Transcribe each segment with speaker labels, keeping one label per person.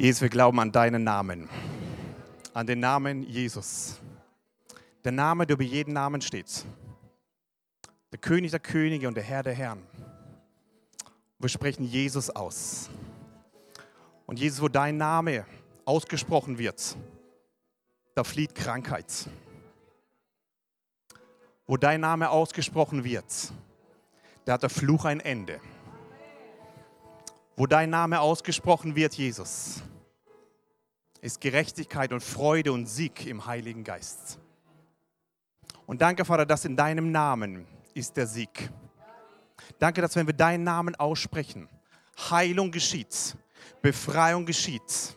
Speaker 1: Jesus, wir glauben an deinen Namen, an den Namen Jesus. Der Name, der über jeden Namen steht. Der König der Könige und der Herr der Herren. Wir sprechen Jesus aus. Und Jesus, wo dein Name ausgesprochen wird, da flieht Krankheit. Wo dein Name ausgesprochen wird, da hat der Fluch ein Ende. Wo dein Name ausgesprochen wird, Jesus, ist Gerechtigkeit und Freude und Sieg im Heiligen Geist. Und danke, Vater, dass in deinem Namen ist der Sieg. Danke, dass wenn wir deinen Namen aussprechen, Heilung geschieht, Befreiung geschieht.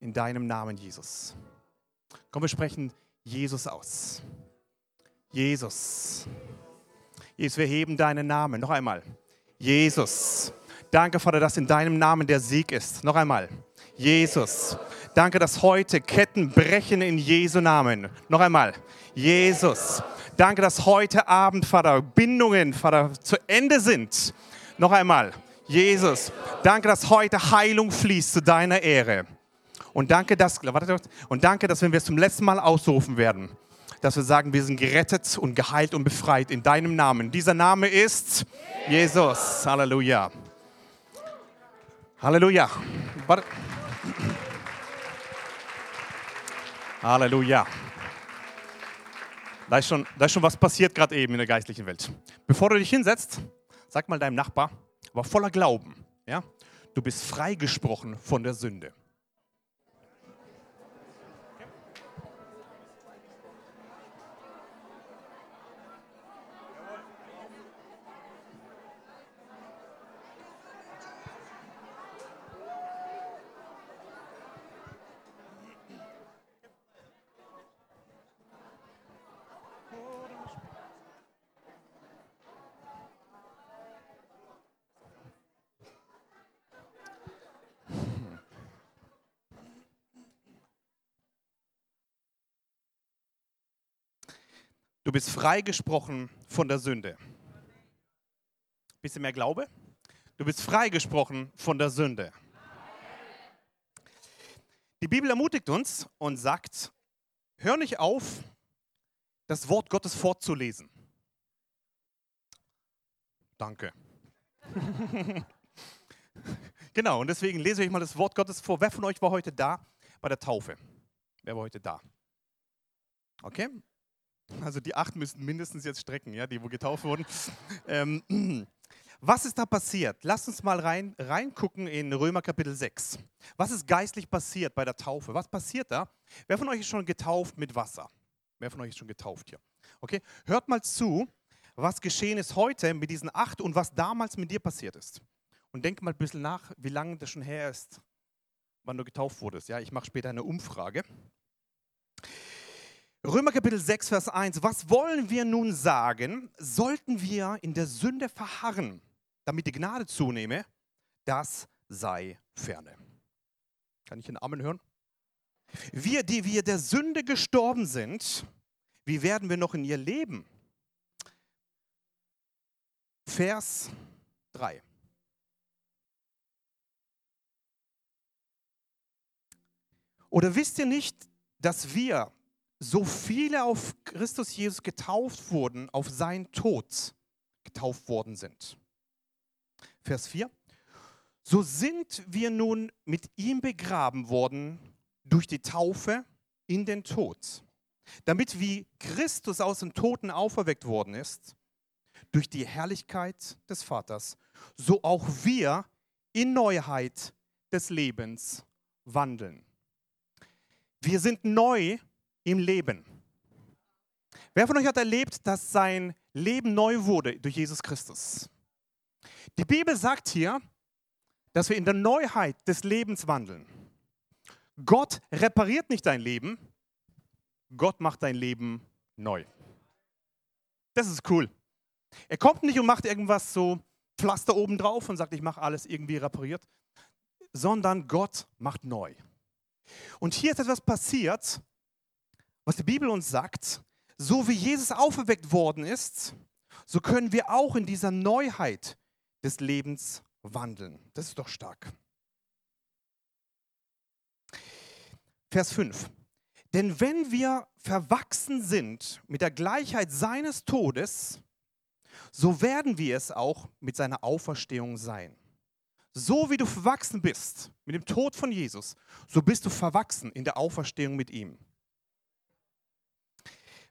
Speaker 1: In deinem Namen, Jesus. Komm, wir sprechen Jesus aus. Jesus. Jesus, wir heben deinen Namen. Noch einmal. Jesus. Danke, Vater, dass in deinem Namen der Sieg ist. Noch einmal. Jesus. Danke, dass heute Ketten brechen in Jesu Namen. Noch einmal. Jesus. Danke, dass heute Abend, Vater, Bindungen, Vater, zu Ende sind. Noch einmal. Jesus. Danke, dass heute Heilung fließt zu deiner Ehre. Und danke, dass, und danke, dass wenn wir es zum letzten Mal ausrufen werden, dass wir sagen, wir sind gerettet und geheilt und befreit in deinem Namen. Dieser Name ist Jesus. Halleluja. Halleluja. Halleluja. Da ist, schon, da ist schon was passiert gerade eben in der geistlichen Welt. Bevor du dich hinsetzt, sag mal deinem Nachbar, aber voller Glauben, ja, du bist freigesprochen von der Sünde. Du bist freigesprochen von der Sünde. Bisschen mehr Glaube? Du bist freigesprochen von der Sünde. Die Bibel ermutigt uns und sagt, hör nicht auf, das Wort Gottes fortzulesen. Danke. genau, und deswegen lese ich mal das Wort Gottes vor. Wer von euch war heute da bei der Taufe? Wer war heute da? Okay, also die acht müssten mindestens jetzt strecken, ja, die wo getauft wurden. Ähm, was ist da passiert? Lasst uns mal rein, reingucken in Römer Kapitel 6. Was ist geistlich passiert bei der Taufe? Was passiert da? Wer von euch ist schon getauft mit Wasser? Wer von euch ist schon getauft hier? Okay, hört mal zu, was geschehen ist heute mit diesen acht und was damals mit dir passiert ist. Und denk mal ein bisschen nach, wie lange das schon her ist, wann du getauft wurdest. Ja, ich mache später eine Umfrage. Römer Kapitel 6, Vers 1. Was wollen wir nun sagen? Sollten wir in der Sünde verharren, damit die Gnade zunehme? Das sei ferne. Kann ich einen Amen hören? Wir, die wir der Sünde gestorben sind, wie werden wir noch in ihr leben? Vers 3. Oder wisst ihr nicht, dass wir so viele auf Christus Jesus getauft wurden, auf seinen Tod getauft worden sind. Vers 4. So sind wir nun mit ihm begraben worden durch die Taufe in den Tod, damit wie Christus aus den Toten auferweckt worden ist, durch die Herrlichkeit des Vaters, so auch wir in Neuheit des Lebens wandeln. Wir sind neu im Leben. Wer von euch hat erlebt, dass sein Leben neu wurde durch Jesus Christus? Die Bibel sagt hier, dass wir in der Neuheit des Lebens wandeln. Gott repariert nicht dein Leben, Gott macht dein Leben neu. Das ist cool. Er kommt nicht und macht irgendwas so Pflaster oben drauf und sagt, ich mache alles irgendwie repariert, sondern Gott macht neu. Und hier ist etwas passiert, was die Bibel uns sagt, so wie Jesus auferweckt worden ist, so können wir auch in dieser Neuheit des Lebens wandeln. Das ist doch stark. Vers 5. Denn wenn wir verwachsen sind mit der Gleichheit seines Todes, so werden wir es auch mit seiner Auferstehung sein. So wie du verwachsen bist mit dem Tod von Jesus, so bist du verwachsen in der Auferstehung mit ihm.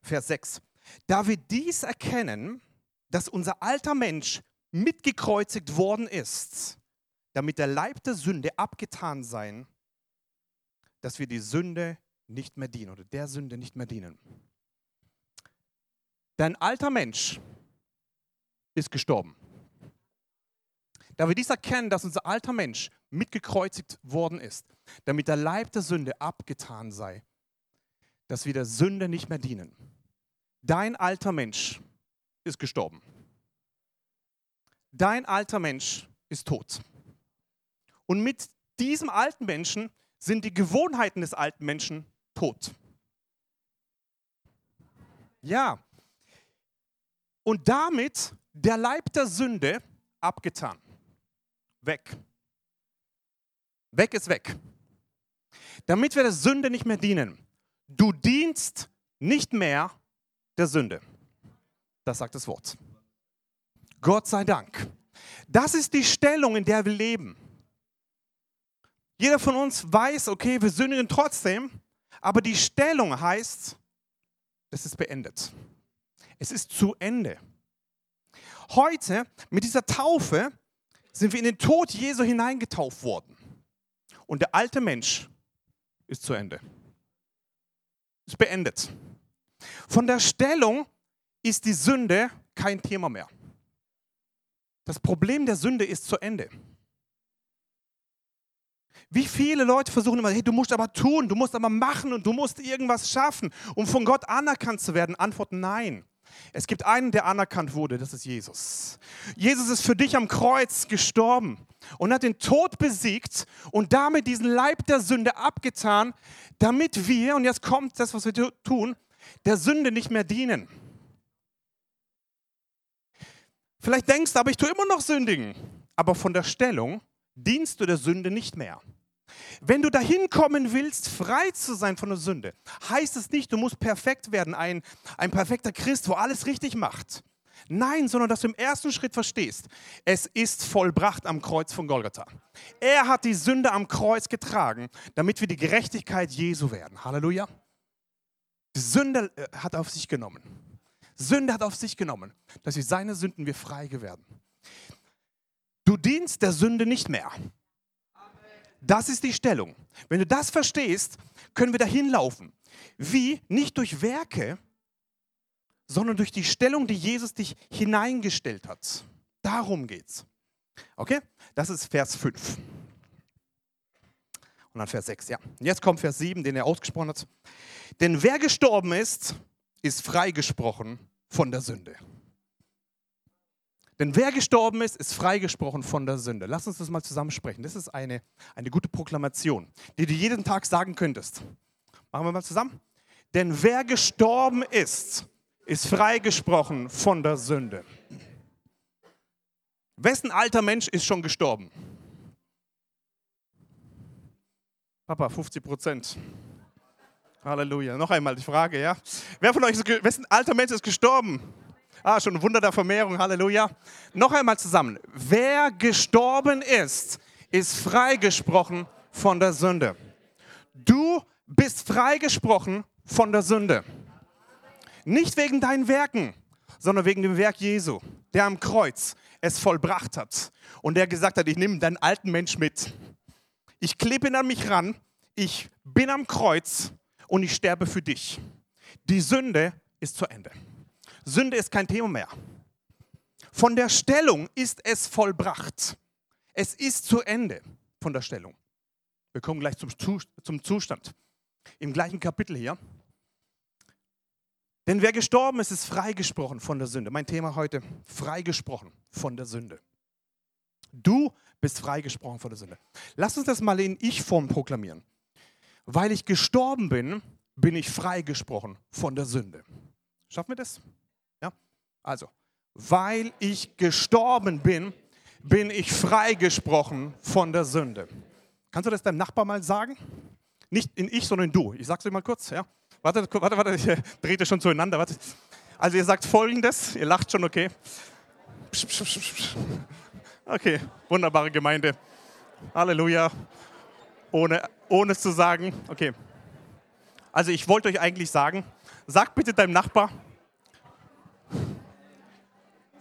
Speaker 1: Vers 6. Da wir dies erkennen, dass unser alter Mensch mitgekreuzigt worden ist, damit der Leib der Sünde abgetan sein, dass wir die Sünde nicht mehr dienen oder der Sünde nicht mehr dienen. Dein alter Mensch ist gestorben. Da wir dies erkennen, dass unser alter Mensch mitgekreuzigt worden ist, damit der Leib der Sünde abgetan sei, dass wir der Sünde nicht mehr dienen. Dein alter Mensch ist gestorben. Dein alter Mensch ist tot. Und mit diesem alten Menschen sind die Gewohnheiten des alten Menschen tot. Ja. Und damit der Leib der Sünde abgetan. Weg. Weg ist weg. Damit wir der Sünde nicht mehr dienen. Du dienst nicht mehr der Sünde. Das sagt das Wort. Gott sei Dank. Das ist die Stellung, in der wir leben. Jeder von uns weiß, okay, wir sündigen trotzdem, aber die Stellung heißt, es ist beendet. Es ist zu Ende. Heute, mit dieser Taufe, sind wir in den Tod Jesu hineingetauft worden. Und der alte Mensch ist zu Ende. Ist beendet. Von der Stellung ist die Sünde kein Thema mehr. Das Problem der Sünde ist zu Ende. Wie viele Leute versuchen immer, hey, du musst aber tun, du musst aber machen und du musst irgendwas schaffen, um von Gott anerkannt zu werden. Antwort nein. Es gibt einen, der anerkannt wurde, das ist Jesus. Jesus ist für dich am Kreuz gestorben und hat den Tod besiegt und damit diesen Leib der Sünde abgetan, damit wir, und jetzt kommt das, was wir tun, der Sünde nicht mehr dienen. Vielleicht denkst du, aber ich tue immer noch sündigen. Aber von der Stellung dienst du der Sünde nicht mehr. Wenn du dahin kommen willst, frei zu sein von der Sünde, heißt es nicht, du musst perfekt werden, ein, ein perfekter Christ, wo alles richtig macht. Nein, sondern dass du im ersten Schritt verstehst, es ist vollbracht am Kreuz von Golgatha. Er hat die Sünde am Kreuz getragen, damit wir die Gerechtigkeit Jesu werden. Halleluja. Die Sünde äh, hat auf sich genommen. Sünde hat auf sich genommen, dass wir seine Sünden wir frei werden. Du dienst der Sünde nicht mehr. Das ist die Stellung. Wenn du das verstehst, können wir dahin laufen. Wie? Nicht durch Werke, sondern durch die Stellung, die Jesus dich hineingestellt hat. Darum geht's. Okay? Das ist Vers 5. Und dann Vers 6, ja. Und jetzt kommt Vers 7, den er ausgesprochen hat. Denn wer gestorben ist, ist freigesprochen von der Sünde. Denn wer gestorben ist, ist freigesprochen von der Sünde. Lass uns das mal zusammensprechen. Das ist eine, eine gute Proklamation, die du jeden Tag sagen könntest. Machen wir mal zusammen. Denn wer gestorben ist, ist freigesprochen von der Sünde. Wessen alter Mensch ist schon gestorben? Papa, 50 Prozent. Halleluja. Noch einmal die Frage, ja? Wer von euch ist, wessen alter Mensch ist gestorben? Ah, schon ein Wunder der Vermehrung. Halleluja. Noch einmal zusammen. Wer gestorben ist, ist freigesprochen von der Sünde. Du bist freigesprochen von der Sünde. Nicht wegen deinen Werken, sondern wegen dem Werk Jesu, der am Kreuz es vollbracht hat und der gesagt hat, ich nehme deinen alten Mensch mit. Ich klebe ihn an mich ran, ich bin am Kreuz und ich sterbe für dich. Die Sünde ist zu Ende. Sünde ist kein Thema mehr. Von der Stellung ist es vollbracht. Es ist zu Ende von der Stellung. Wir kommen gleich zum Zustand. Im gleichen Kapitel hier. Denn wer gestorben ist, ist freigesprochen von der Sünde. Mein Thema heute, freigesprochen von der Sünde. Du bist freigesprochen von der Sünde. Lass uns das mal in Ich-Form proklamieren. Weil ich gestorben bin, bin ich freigesprochen von der Sünde. Schaffen wir das? Also, weil ich gestorben bin, bin ich freigesprochen von der Sünde. Kannst du das deinem Nachbar mal sagen? Nicht in ich, sondern in du. Ich sag's dir mal kurz. Ja? Warte, warte, warte, ich drehe schon zueinander. Warte. Also ihr sagt folgendes, ihr lacht schon, okay. Okay, wunderbare Gemeinde. Halleluja. Ohne, ohne es zu sagen. Okay. Also ich wollte euch eigentlich sagen, sagt bitte deinem Nachbar,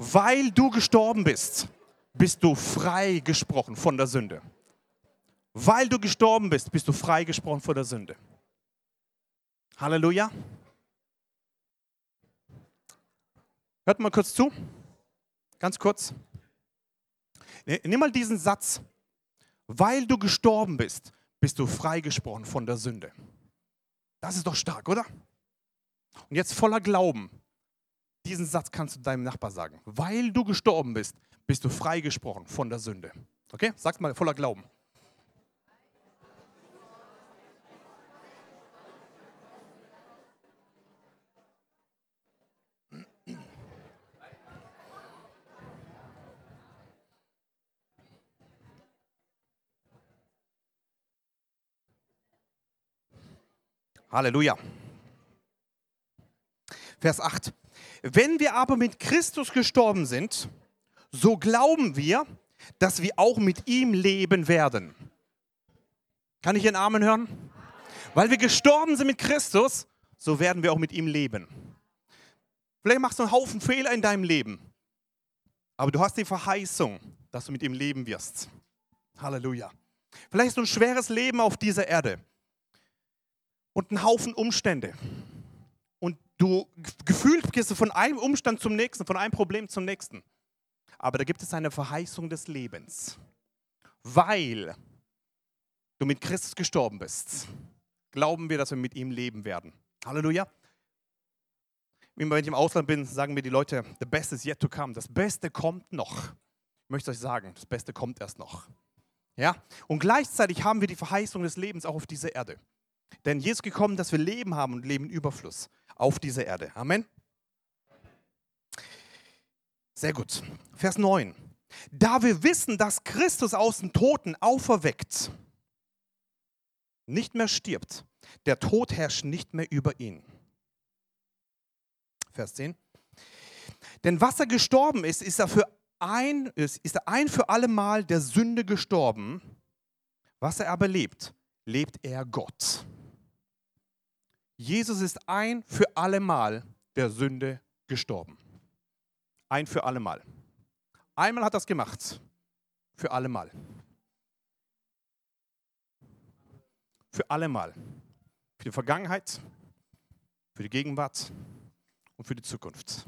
Speaker 1: weil du gestorben bist, bist du frei gesprochen von der Sünde. Weil du gestorben bist, bist du frei gesprochen von der Sünde. Halleluja. Hört mal kurz zu. Ganz kurz. Nimm mal diesen Satz. Weil du gestorben bist, bist du freigesprochen von der Sünde. Das ist doch stark, oder? Und jetzt voller Glauben. Diesen Satz kannst du deinem Nachbar sagen. Weil du gestorben bist, bist du freigesprochen von der Sünde. Okay? Sag's mal voller Glauben. Halleluja. Vers 8. Wenn wir aber mit Christus gestorben sind, so glauben wir, dass wir auch mit ihm leben werden. Kann ich Ihren Amen hören? Weil wir gestorben sind mit Christus, so werden wir auch mit ihm leben. Vielleicht machst du einen Haufen Fehler in deinem Leben, aber du hast die Verheißung, dass du mit ihm leben wirst. Halleluja. Vielleicht du ein schweres Leben auf dieser Erde und einen Haufen Umstände. Du gefühlt gehst du von einem Umstand zum nächsten, von einem Problem zum nächsten. Aber da gibt es eine Verheißung des Lebens. Weil du mit Christus gestorben bist, glauben wir, dass wir mit ihm leben werden. Halleluja. Wenn ich im Ausland bin, sagen mir die Leute, the best is yet to come. Das Beste kommt noch. Ich möchte euch sagen, das Beste kommt erst noch. Ja? Und gleichzeitig haben wir die Verheißung des Lebens auch auf dieser Erde. Denn Jesus ist gekommen, dass wir Leben haben und Leben Überfluss auf dieser Erde. Amen. Sehr gut. Vers 9. Da wir wissen, dass Christus aus den Toten auferweckt, nicht mehr stirbt, der Tod herrscht nicht mehr über ihn. Vers 10. Denn was er gestorben ist, ist er, für ein, ist, ist er ein für alle Mal der Sünde gestorben. Was er aber lebt, lebt er Gott. Jesus ist ein für allemal der Sünde gestorben. Ein für allemal. Einmal hat er es gemacht. Für allemal. Für allemal. Für die Vergangenheit, für die Gegenwart und für die Zukunft.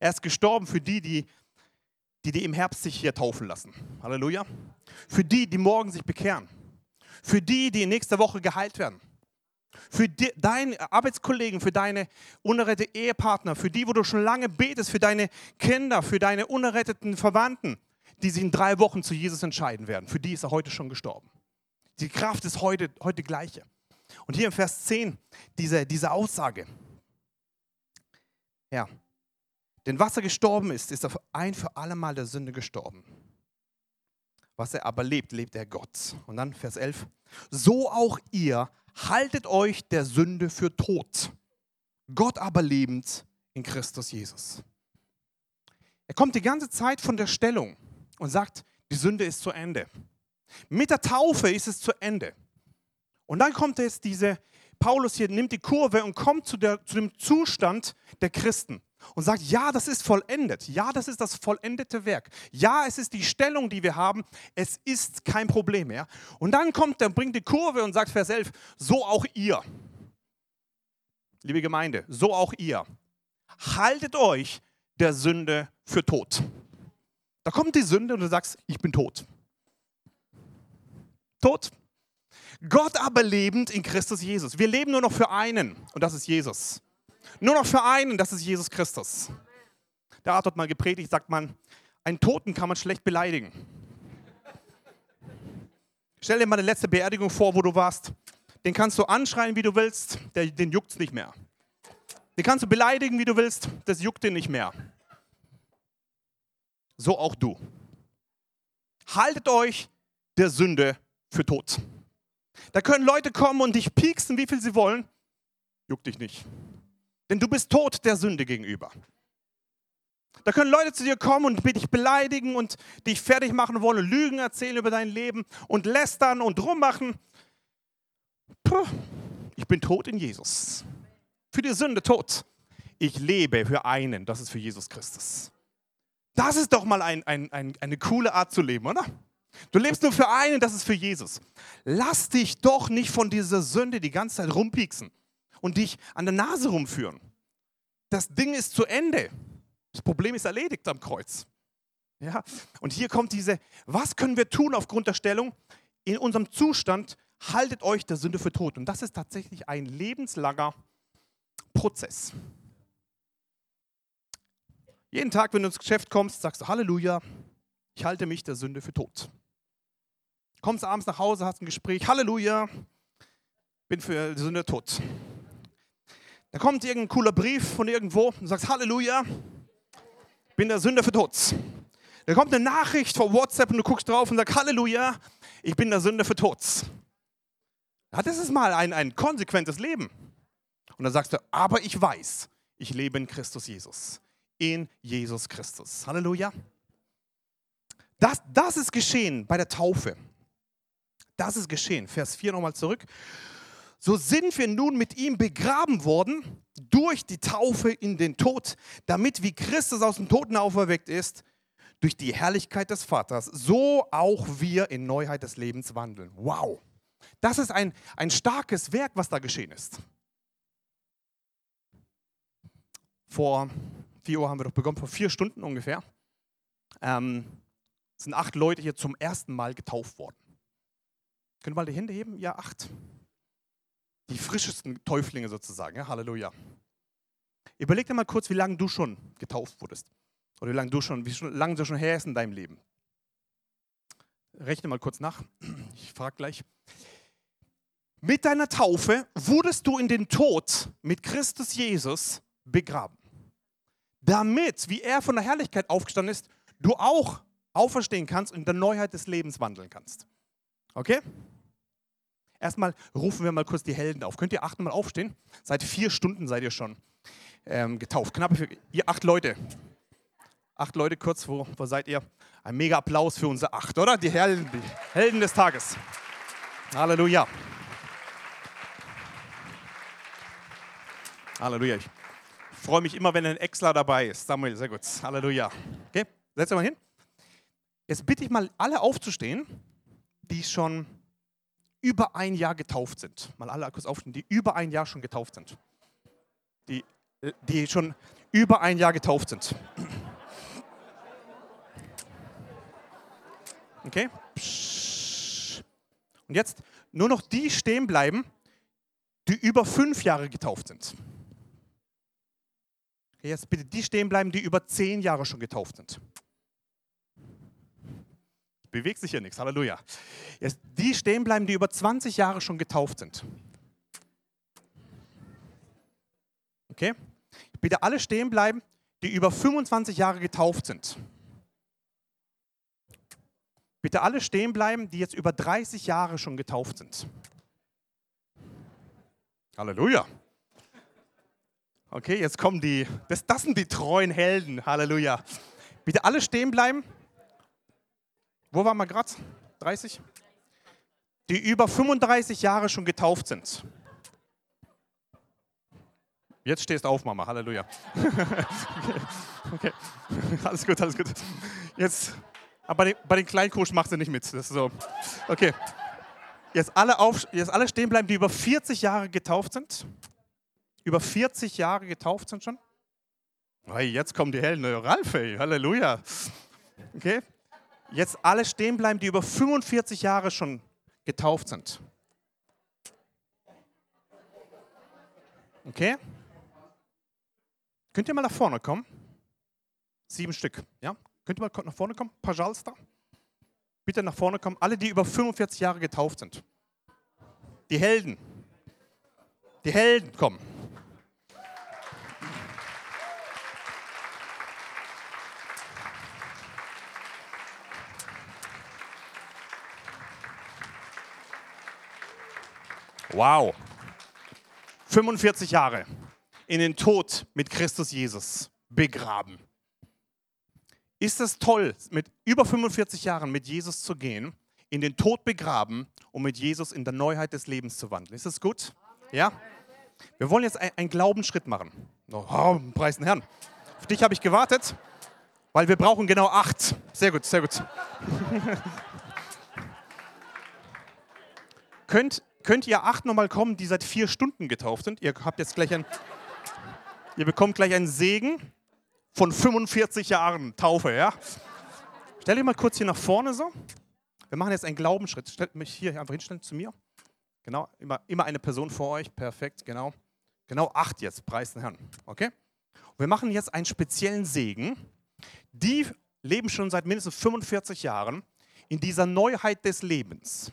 Speaker 1: Er ist gestorben für die, die, die, die im Herbst sich hier taufen lassen. Halleluja. Für die, die morgen sich bekehren. Für die, die in nächster Woche geheilt werden für die, deine Arbeitskollegen, für deine unerretteten Ehepartner, für die, wo du schon lange betest, für deine Kinder, für deine unerretteten Verwandten, die sich in drei Wochen zu Jesus entscheiden werden. Für die ist er heute schon gestorben. Die Kraft ist heute, heute gleiche. Und hier im Vers 10 diese, diese Aussage. Ja. Denn was er gestorben ist, ist er ein für alle Mal der Sünde gestorben. Was er aber lebt, lebt er Gott. Und dann Vers 11. So auch ihr haltet euch der Sünde für tot, Gott aber lebend in Christus Jesus. Er kommt die ganze Zeit von der Stellung und sagt, die Sünde ist zu Ende. Mit der Taufe ist es zu Ende. Und dann kommt jetzt diese, Paulus hier nimmt die Kurve und kommt zu, der, zu dem Zustand der Christen und sagt, ja, das ist vollendet. Ja, das ist das vollendete Werk. Ja, es ist die Stellung, die wir haben. Es ist kein Problem mehr. Und dann kommt er, bringt die Kurve und sagt, Vers 11, so auch ihr. Liebe Gemeinde, so auch ihr. Haltet euch der Sünde für tot. Da kommt die Sünde und du sagst, ich bin tot. Tot. Gott aber lebend in Christus Jesus. Wir leben nur noch für einen und das ist Jesus. Nur noch für einen, das ist Jesus Christus. Der Art hat mal gepredigt, sagt man, einen Toten kann man schlecht beleidigen. Stell dir mal eine letzte Beerdigung vor, wo du warst. Den kannst du anschreien, wie du willst, der, den juckt es nicht mehr. Den kannst du beleidigen, wie du willst, das juckt den nicht mehr. So auch du. haltet euch der Sünde für tot. Da können Leute kommen und dich pieksen, wie viel sie wollen. Juckt dich nicht. Denn du bist tot der Sünde gegenüber. Da können Leute zu dir kommen und dich beleidigen und dich fertig machen wollen, Lügen erzählen über dein Leben und lästern und rummachen. Puh, ich bin tot in Jesus. Für die Sünde tot. Ich lebe für einen, das ist für Jesus Christus. Das ist doch mal ein, ein, ein, eine coole Art zu leben, oder? Du lebst nur für einen, das ist für Jesus. Lass dich doch nicht von dieser Sünde die ganze Zeit rumpieksen und dich an der Nase rumführen. Das Ding ist zu Ende. Das Problem ist erledigt am Kreuz. Ja? Und hier kommt diese, was können wir tun aufgrund der Stellung? In unserem Zustand haltet euch der Sünde für tot. Und das ist tatsächlich ein lebenslanger Prozess. Jeden Tag, wenn du ins Geschäft kommst, sagst du Halleluja, ich halte mich der Sünde für tot. Kommst abends nach Hause, hast ein Gespräch, Halleluja, bin für die Sünde tot. Da kommt irgendein cooler Brief von irgendwo und sagst Halleluja, bin der Sünder für tot. Da kommt eine Nachricht von WhatsApp und du guckst drauf und sagst Halleluja, ich bin der Sünder für tot. Ja, das ist mal ein, ein konsequentes Leben. Und dann sagst du, aber ich weiß, ich lebe in Christus Jesus. In Jesus Christus. Halleluja. Das, das ist geschehen bei der Taufe. Das ist geschehen. Vers 4 nochmal zurück. So sind wir nun mit ihm begraben worden durch die Taufe in den Tod, damit wie Christus aus dem Toten auferweckt ist, durch die Herrlichkeit des Vaters, so auch wir in Neuheit des Lebens wandeln. Wow. Das ist ein, ein starkes Werk, was da geschehen ist. Vor vier Uhr haben wir doch begonnen, vor vier Stunden ungefähr, ähm, sind acht Leute hier zum ersten Mal getauft worden. Können wir mal die Hände heben? Ja, acht. Die frischesten Täuflinge sozusagen. Ja, Halleluja. Überleg dir mal kurz, wie lange du schon getauft wurdest. Oder wie lange du schon, wie lange du schon her ist in deinem Leben. Rechne mal kurz nach. Ich frage gleich. Mit deiner Taufe wurdest du in den Tod mit Christus Jesus begraben. Damit, wie er von der Herrlichkeit aufgestanden ist, du auch auferstehen kannst und in der Neuheit des Lebens wandeln kannst. Okay? Erstmal rufen wir mal kurz die Helden auf. Könnt ihr achtmal aufstehen? Seit vier Stunden seid ihr schon ähm, getauft. Knapp für ihr acht Leute. Acht Leute kurz, wo, wo seid ihr? Ein mega Applaus für unsere acht, oder? Die Helden, die Helden des Tages. Halleluja. Halleluja. Ich freue mich immer, wenn ein Exler dabei ist. Samuel, sehr gut. Halleluja. Okay, setz euch mal hin. Jetzt bitte ich mal alle aufzustehen, die schon über ein Jahr getauft sind. Mal alle kurz aufstehen, die über ein Jahr schon getauft sind. Die, die schon über ein Jahr getauft sind. Okay? Und jetzt nur noch die stehen bleiben, die über fünf Jahre getauft sind. Jetzt bitte die stehen bleiben, die über zehn Jahre schon getauft sind. Bewegt sich hier nichts, Halleluja. Jetzt die stehen bleiben, die über 20 Jahre schon getauft sind. Okay? Bitte alle stehen bleiben, die über 25 Jahre getauft sind. Bitte alle stehen bleiben, die jetzt über 30 Jahre schon getauft sind. Halleluja. Okay, jetzt kommen die, das, das sind die treuen Helden. Halleluja. Bitte alle stehen bleiben. Wo waren wir gerade? 30? Die über 35 Jahre schon getauft sind. Jetzt stehst du auf, Mama. Halleluja. okay. okay. Alles gut, alles gut. Jetzt, aber bei den, bei macht sie nicht mit. Das ist so. Okay. Jetzt alle, auf, jetzt alle stehen bleiben, die über 40 Jahre getauft sind. Über 40 Jahre getauft sind schon. Hey, jetzt kommen die Helden. Ralf, ey. Halleluja. Okay. Jetzt alle stehen bleiben, die über 45 Jahre schon getauft sind. Okay? Könnt ihr mal nach vorne kommen? Sieben Stück, ja? Könnt ihr mal nach vorne kommen? Pajalsta? Bitte nach vorne kommen. Alle, die über 45 Jahre getauft sind. Die Helden. Die Helden kommen. Wow. 45 Jahre in den Tod mit Christus Jesus begraben. Ist es toll, mit über 45 Jahren mit Jesus zu gehen, in den Tod begraben und mit Jesus in der Neuheit des Lebens zu wandeln? Ist das gut? Ja? Wir wollen jetzt einen Glaubensschritt machen. Oh, preisen Herrn. Auf dich habe ich gewartet, weil wir brauchen genau acht. Sehr gut, sehr gut. könnt, könnt ihr acht nochmal kommen, die seit vier Stunden getauft sind? Ihr habt jetzt gleich ein, ihr bekommt gleich einen Segen von 45 Jahren Taufe, ja? Stell dich mal kurz hier nach vorne so. Wir machen jetzt einen Glaubensschritt. Stellt mich hier einfach hinstellen zu mir. Genau, immer, immer eine Person vor euch. Perfekt, genau. Genau acht jetzt, preis den Herrn. Okay? Und wir machen jetzt einen speziellen Segen. Die leben schon seit mindestens 45 Jahren in dieser Neuheit des Lebens.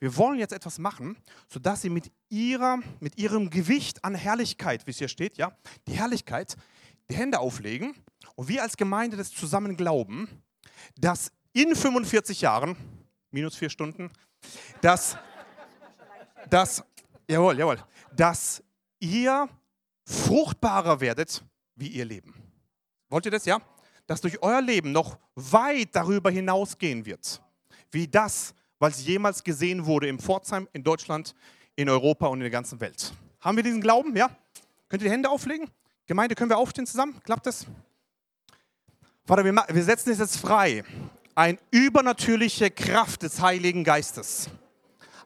Speaker 1: Wir wollen jetzt etwas machen, sodass sie mit, ihrer, mit ihrem Gewicht an Herrlichkeit, wie es hier steht, ja, die Herrlichkeit, die Hände auflegen und wir als Gemeinde das zusammen glauben, dass in 45 Jahren, minus vier Stunden, dass, dass, jawohl, jawohl, dass ihr fruchtbarer werdet wie ihr Leben. Wollt ihr das, ja? Dass durch euer Leben noch weit darüber hinausgehen wird, wie das, was jemals gesehen wurde im Pforzheim, in Deutschland, in Europa und in der ganzen Welt. Haben wir diesen Glauben, ja? Könnt ihr die Hände auflegen? Gemeinde, können wir aufstehen zusammen? Klappt das? Vater, wir, wir setzen es jetzt frei. Eine übernatürliche Kraft des Heiligen Geistes.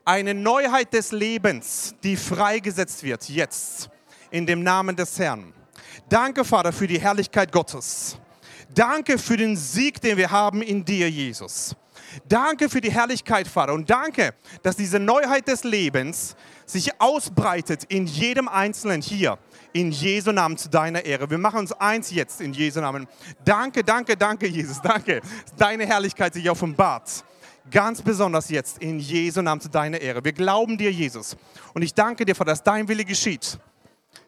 Speaker 1: Eine Neuheit des Lebens, die freigesetzt wird jetzt in dem Namen des Herrn. Danke, Vater, für die Herrlichkeit Gottes. Danke für den Sieg, den wir haben in dir, Jesus. Danke für die Herrlichkeit, Vater. Und danke, dass diese Neuheit des Lebens sich ausbreitet in jedem Einzelnen hier in Jesu Namen zu deiner Ehre. Wir machen uns eins jetzt in Jesu Namen. Danke, danke, danke, Jesus. Danke. Deine Herrlichkeit sich offenbart. Ganz besonders jetzt in Jesu Namen zu deiner Ehre. Wir glauben dir, Jesus. Und ich danke dir, dass dein Wille geschieht.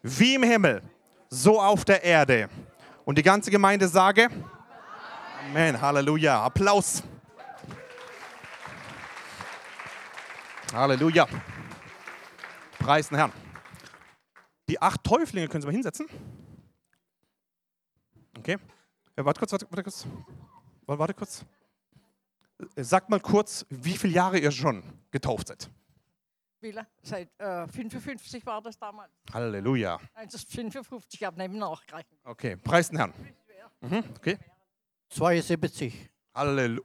Speaker 1: Wie im Himmel, so auf der Erde. Und die ganze Gemeinde sage, Amen. Halleluja. Applaus. Halleluja. Preis den Herrn. Die acht Täuflinge können Sie mal hinsetzen. Okay. Ja, warte kurz, warte, warte kurz. Warte kurz. Sagt mal kurz, wie viele Jahre ihr schon getauft seid.
Speaker 2: Viele. Seit äh, 55 war das damals.
Speaker 1: Halleluja.
Speaker 2: Nein, das ist 55, ich habe neben nachgerechnet.
Speaker 1: Okay, preis den Herrn. Mhm, okay.
Speaker 3: 72.
Speaker 1: Halleluja.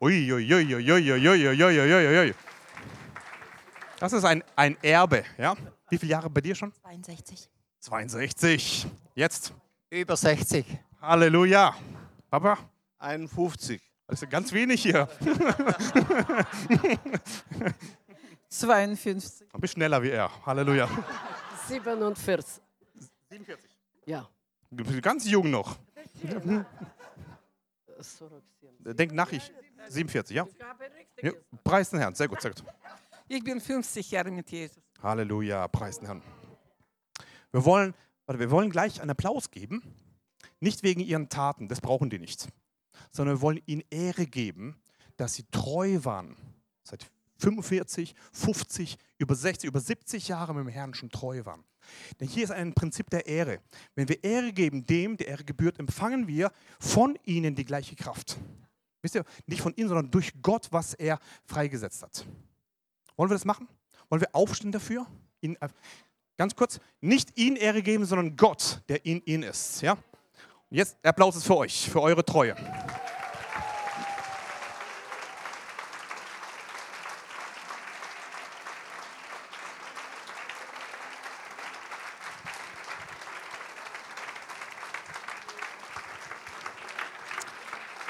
Speaker 1: Das ist ein, ein Erbe, ja? Wie viele Jahre bei dir schon?
Speaker 4: 62.
Speaker 1: 62. Jetzt.
Speaker 3: Über 60.
Speaker 1: Halleluja. Papa?
Speaker 5: 51.
Speaker 1: Das ist ganz wenig hier.
Speaker 4: 52.
Speaker 1: Ein bisschen schneller wie er. Halleluja.
Speaker 6: 47.
Speaker 1: 47.
Speaker 6: Ja.
Speaker 1: Du bist ganz jung noch. Denk nach, ich. 47, ja? ja preis den Herrn. Sehr gut, sehr gut.
Speaker 4: Ich bin 50 Jahre mit Jesus.
Speaker 1: Halleluja. Preis den Herrn. Wir wollen, warte, wir wollen gleich einen Applaus geben. Nicht wegen ihren Taten, das brauchen die nicht. Sondern wir wollen ihnen Ehre geben, dass sie treu waren. Seit 45, 50, über 60, über 70 Jahre mit dem Herrn schon treu waren. Denn hier ist ein Prinzip der Ehre. Wenn wir Ehre geben, dem, der Ehre gebührt, empfangen wir von ihnen die gleiche Kraft. Wisst ihr, nicht von ihnen, sondern durch Gott, was er freigesetzt hat. Wollen wir das machen? Wollen wir aufstehen dafür? Ihn, ganz kurz, nicht ihn Ehre geben, sondern Gott, der in ihnen ist. Ja? Und jetzt Applaus ist für euch, für eure Treue.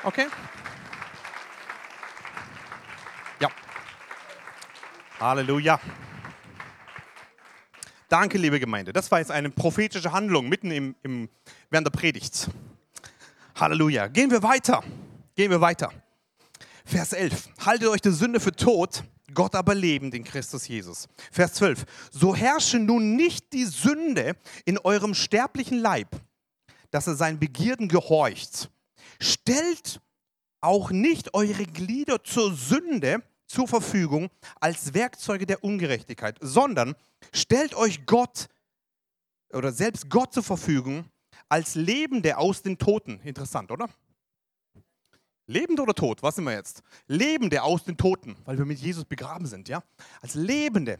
Speaker 1: Okay? Halleluja. Danke, liebe Gemeinde. Das war jetzt eine prophetische Handlung mitten im, im, während der Predigt. Halleluja. Gehen wir weiter. Gehen wir weiter. Vers 11. Haltet euch der Sünde für tot, Gott aber lebend in Christus Jesus. Vers 12. So herrsche nun nicht die Sünde in eurem sterblichen Leib, dass er seinen Begierden gehorcht Stellt auch nicht eure Glieder zur Sünde, zur Verfügung als Werkzeuge der Ungerechtigkeit, sondern stellt euch Gott oder selbst Gott zur Verfügung als Lebende aus den Toten. Interessant, oder? Lebend oder tot? Was sind wir jetzt? Lebende aus den Toten, weil wir mit Jesus begraben sind, ja? Als Lebende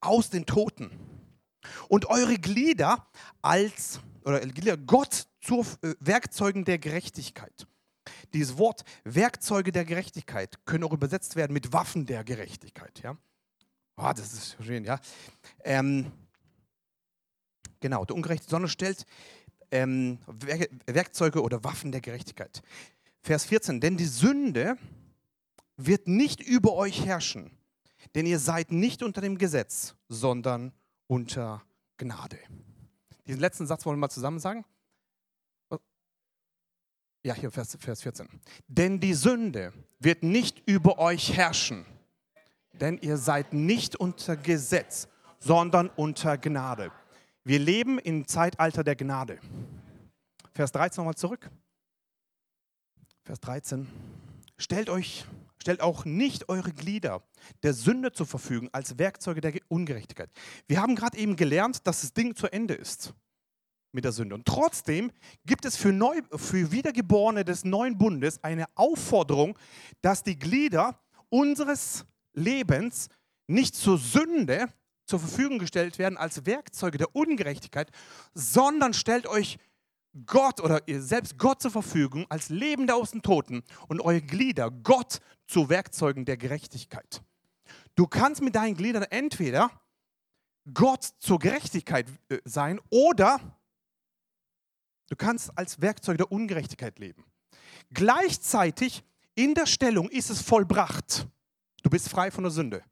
Speaker 1: aus den Toten. Und eure Glieder als, oder Glieder Gott zu äh, Werkzeugen der Gerechtigkeit. Dieses Wort Werkzeuge der Gerechtigkeit können auch übersetzt werden mit Waffen der Gerechtigkeit, ja? Oh, das ist schön, ja? Ähm, genau, der ungerechte Sonne stellt ähm, Werkzeuge oder Waffen der Gerechtigkeit. Vers 14, denn die Sünde wird nicht über euch herrschen, denn ihr seid nicht unter dem Gesetz, sondern unter Gnade. Diesen letzten Satz wollen wir mal zusammen sagen. Ja, hier Vers, Vers 14. Denn die Sünde wird nicht über euch herrschen, denn ihr seid nicht unter Gesetz, sondern unter Gnade. Wir leben im Zeitalter der Gnade. Vers 13 nochmal zurück. Vers 13. Stellt euch, stellt auch nicht eure Glieder der Sünde zur Verfügung als Werkzeuge der Ungerechtigkeit. Wir haben gerade eben gelernt, dass das Ding zu Ende ist mit der Sünde. Und trotzdem gibt es für, Neu, für Wiedergeborene des neuen Bundes eine Aufforderung, dass die Glieder unseres Lebens nicht zur Sünde zur Verfügung gestellt werden als Werkzeuge der Ungerechtigkeit, sondern stellt euch Gott oder ihr selbst Gott zur Verfügung als Lebende aus den Toten und eure Glieder Gott zu Werkzeugen der Gerechtigkeit. Du kannst mit deinen Gliedern entweder Gott zur Gerechtigkeit äh, sein oder du kannst als Werkzeug der Ungerechtigkeit leben. Gleichzeitig in der Stellung ist es vollbracht. Du bist frei von der Sünde.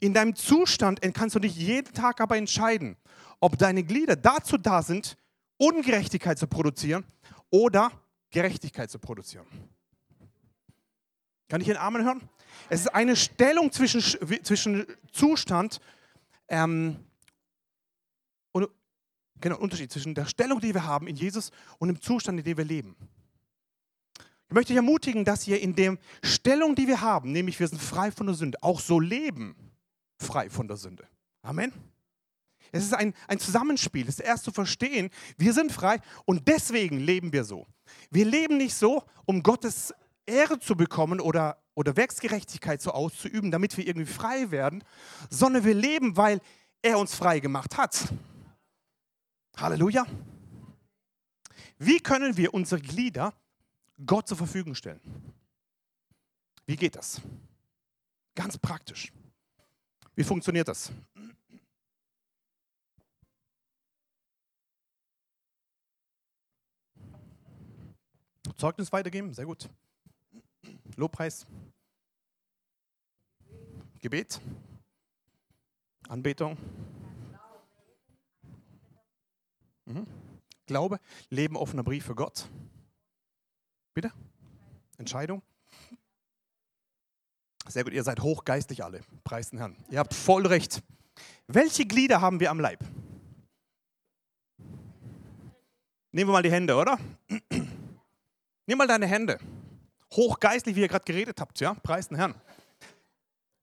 Speaker 1: In deinem Zustand kannst du dich jeden Tag aber entscheiden, ob deine Glieder dazu da sind, Ungerechtigkeit zu produzieren oder Gerechtigkeit zu produzieren. Kann ich den Amen hören? Es ist eine Stellung zwischen, zwischen Zustand ähm, genau, Unterschied zwischen der Stellung, die wir haben in Jesus und dem Zustand, in dem wir leben. Ich möchte dich ermutigen, dass ihr in der Stellung, die wir haben, nämlich wir sind frei von der Sünde, auch so leben, frei von der Sünde. Amen. Es ist ein, ein Zusammenspiel. Es ist erst zu verstehen, wir sind frei und deswegen leben wir so. Wir leben nicht so, um Gottes Ehre zu bekommen oder, oder Werksgerechtigkeit so auszuüben, damit wir irgendwie frei werden, sondern wir leben, weil er uns frei gemacht hat. Halleluja. Wie können wir unsere Glieder Gott zur Verfügung stellen? Wie geht das? Ganz praktisch. Wie funktioniert das? Zeugnis weitergeben, sehr gut. Lobpreis. Gebet. Anbetung. Mhm. Glaube, Leben offener Brief für Gott. Bitte? Entscheidung. Sehr gut, ihr seid hochgeistig alle. Preis den Herrn. Ihr habt voll recht. Welche Glieder haben wir am Leib? Nehmen wir mal die Hände, oder? Nimm mal deine Hände. Hochgeistlich, wie ihr gerade geredet habt, ja? Preis den Herrn.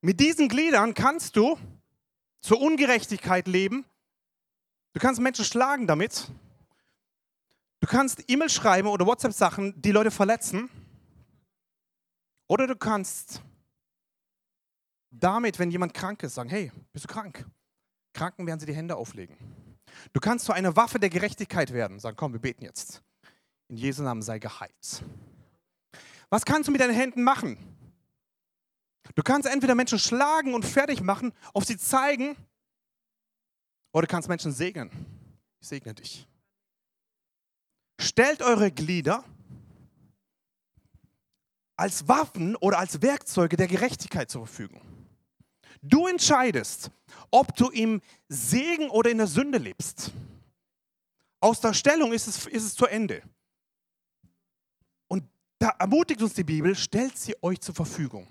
Speaker 1: Mit diesen Gliedern kannst du zur Ungerechtigkeit leben. Du kannst Menschen schlagen damit. Du kannst E-Mail schreiben oder WhatsApp-Sachen, die Leute verletzen. Oder du kannst damit, wenn jemand krank ist, sagen, hey, bist du krank? Kranken werden sie die Hände auflegen. Du kannst zu einer Waffe der Gerechtigkeit werden. Sagen, komm, wir beten jetzt. In Jesu Namen sei geheilt. Was kannst du mit deinen Händen machen? Du kannst entweder Menschen schlagen und fertig machen, auf sie zeigen, oder du kannst Menschen segnen. Ich segne dich. Stellt eure Glieder als Waffen oder als Werkzeuge der Gerechtigkeit zur Verfügung. Du entscheidest, ob du im Segen oder in der Sünde lebst. Aus der Stellung ist es, ist es zu Ende. Da ermutigt uns die Bibel, stellt sie euch zur Verfügung.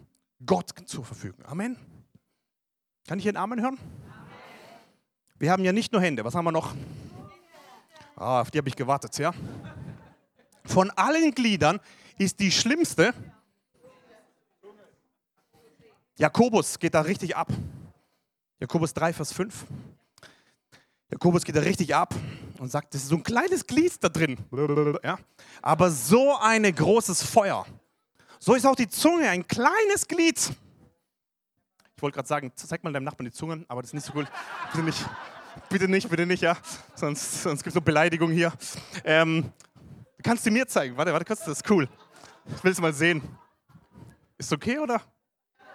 Speaker 1: Gott zur Verfügung. Amen. Kann ich einen Amen hören? Wir haben ja nicht nur Hände. Was haben wir noch? Ah, auf die habe ich gewartet, ja. Von allen Gliedern ist die schlimmste Jakobus geht da richtig ab. Jakobus 3, Vers 5. Jakobus geht da richtig ab und sagt, das ist so ein kleines Glied da drin. Ja? Aber so ein großes Feuer. So ist auch die Zunge, ein kleines Glied. Ich wollte gerade sagen, zeig mal deinem Nachbarn die Zunge, aber das ist nicht so gut. Bitte nicht, bitte nicht, bitte nicht, ja. Sonst, sonst gibt es so Beleidigung hier. Ähm, kannst du mir zeigen? Warte, warte kurz, das ist cool. Ich will es mal sehen. Ist okay, oder?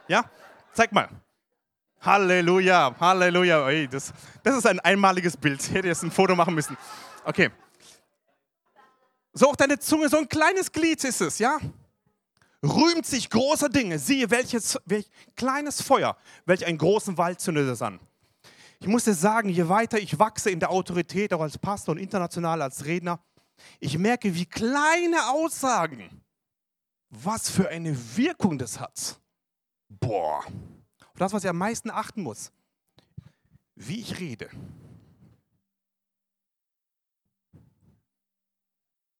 Speaker 1: Ja? Zeig mal. Halleluja, Halleluja. Ey, das, das ist ein einmaliges Bild. Hätte jetzt ein Foto machen müssen. Okay. So auch deine Zunge, so ein kleines Glied ist es, ja? Rühmt sich großer Dinge. Siehe, welches, welch kleines Feuer, welch einen großen Wald zündet es an. Ich muss dir sagen, je weiter ich wachse in der Autorität, auch als Pastor und international als Redner, ich merke, wie kleine Aussagen, was für eine Wirkung das hat. Boah. Und das, was ich am meisten achten muss, wie ich rede.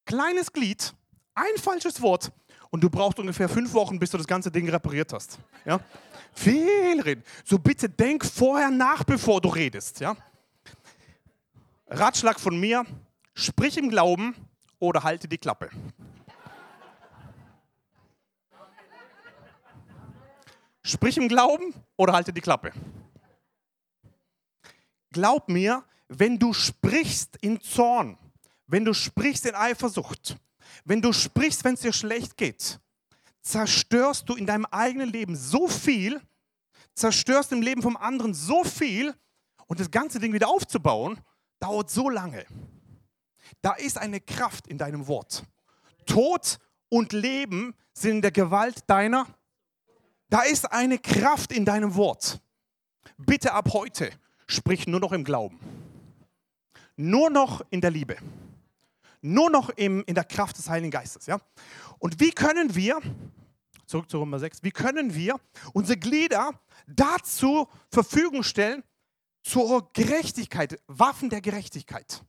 Speaker 1: Kleines Glied, ein falsches Wort und du brauchst ungefähr fünf Wochen, bis du das ganze Ding repariert hast. Ja? Viel reden. So bitte denk vorher nach, bevor du redest. Ja? Ratschlag von mir, sprich im Glauben oder halte die Klappe. Sprich im Glauben oder halte die Klappe. Glaub mir, wenn du sprichst in Zorn, wenn du sprichst in Eifersucht, wenn du sprichst, wenn es dir schlecht geht, zerstörst du in deinem eigenen Leben so viel, zerstörst im Leben vom anderen so viel und das ganze Ding wieder aufzubauen, dauert so lange. Da ist eine Kraft in deinem Wort. Tod und Leben sind in der Gewalt deiner da ist eine Kraft in deinem Wort. Bitte ab heute sprich nur noch im Glauben. Nur noch in der Liebe. Nur noch im, in der Kraft des Heiligen Geistes. Ja? Und wie können wir, zurück zu Nummer 6, wie können wir unsere Glieder dazu Verfügung stellen, zur Gerechtigkeit, Waffen der Gerechtigkeit,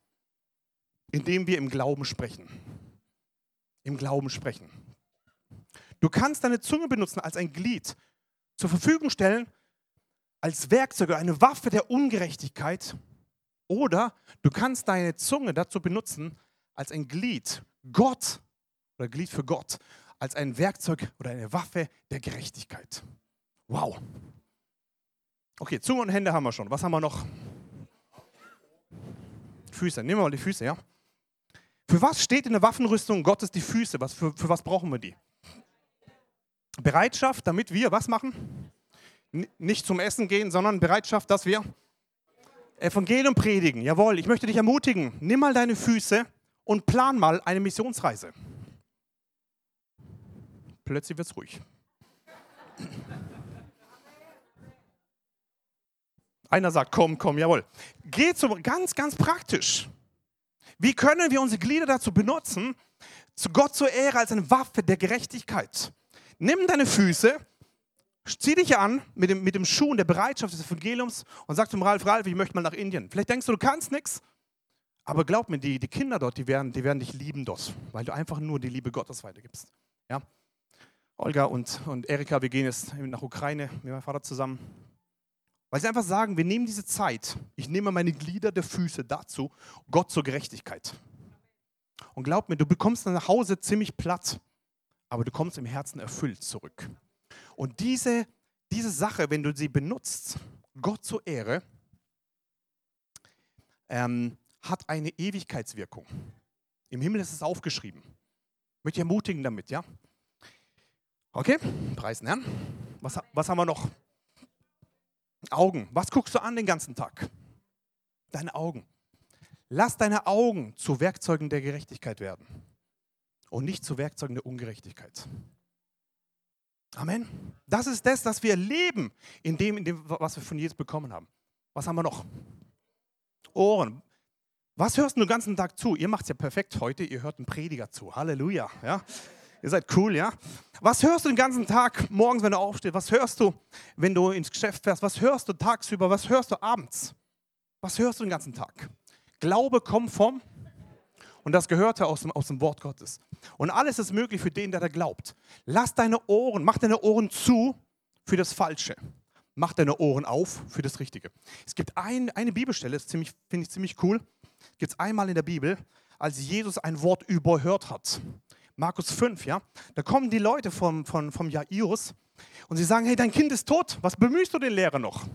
Speaker 1: indem wir im Glauben sprechen. Im Glauben sprechen. Du kannst deine Zunge benutzen als ein Glied, zur Verfügung stellen als Werkzeug, eine Waffe der Ungerechtigkeit. Oder du kannst deine Zunge dazu benutzen als ein Glied, Gott oder Glied für Gott, als ein Werkzeug oder eine Waffe der Gerechtigkeit. Wow. Okay, Zunge und Hände haben wir schon. Was haben wir noch? Füße. Nehmen wir mal die Füße, ja? Für was steht in der Waffenrüstung Gottes die Füße? Was, für, für was brauchen wir die? Bereitschaft, damit wir was machen? nicht zum Essen gehen, sondern Bereitschaft, dass wir Evangelium predigen. Jawohl, ich möchte dich ermutigen, nimm mal deine Füße und plan mal eine Missionsreise. Plötzlich wird es ruhig. Einer sagt, komm, komm, jawohl. Geht so ganz, ganz praktisch. Wie können wir unsere Glieder dazu benutzen, zu Gott zur Ehre als eine Waffe der Gerechtigkeit? Nimm deine Füße, zieh dich an mit dem, mit dem Schuh und der Bereitschaft des Evangeliums und sag zum Ralf, Ralf, ich möchte mal nach Indien. Vielleicht denkst du, du kannst nichts, aber glaub mir, die, die Kinder dort, die werden, die werden dich lieben dort, weil du einfach nur die Liebe Gottes weitergibst. Ja? Olga und, und Erika, wir gehen jetzt nach Ukraine mit meinem Vater zusammen. Weil sie einfach sagen, wir nehmen diese Zeit, ich nehme meine Glieder der Füße dazu, Gott zur Gerechtigkeit. Und glaub mir, du bekommst nach Hause ziemlich platt aber du kommst im Herzen erfüllt zurück. Und diese, diese Sache, wenn du sie benutzt, Gott zur Ehre, ähm, hat eine Ewigkeitswirkung. Im Himmel ist es aufgeschrieben. Ich möchte ermutigen damit, ja? Okay, preisen Herrn. Was, was haben wir noch? Augen. Was guckst du an den ganzen Tag? Deine Augen. Lass deine Augen zu Werkzeugen der Gerechtigkeit werden und nicht zu Werkzeugen der Ungerechtigkeit. Amen. Das ist das, was wir leben, in dem, in dem, was wir von Jesus bekommen haben. Was haben wir noch? Ohren. Was hörst du den ganzen Tag zu? Ihr macht es ja perfekt heute, ihr hört einen Prediger zu. Halleluja. Ja? Ihr seid cool, ja? Was hörst du den ganzen Tag morgens, wenn du aufstehst? Was hörst du, wenn du ins Geschäft fährst? Was hörst du tagsüber? Was hörst du abends? Was hörst du den ganzen Tag? Glaube kommt vom und das gehörte aus dem, aus dem Wort Gottes. Und alles ist möglich für den, der da glaubt. Lass deine Ohren, mach deine Ohren zu für das Falsche. Mach deine Ohren auf für das Richtige. Es gibt ein, eine Bibelstelle, finde ich ziemlich cool. Gibt es einmal in der Bibel, als Jesus ein Wort überhört hat. Markus 5, ja. Da kommen die Leute vom, vom, vom Jairus und sie sagen: Hey, dein Kind ist tot. Was bemühst du den Lehrer noch?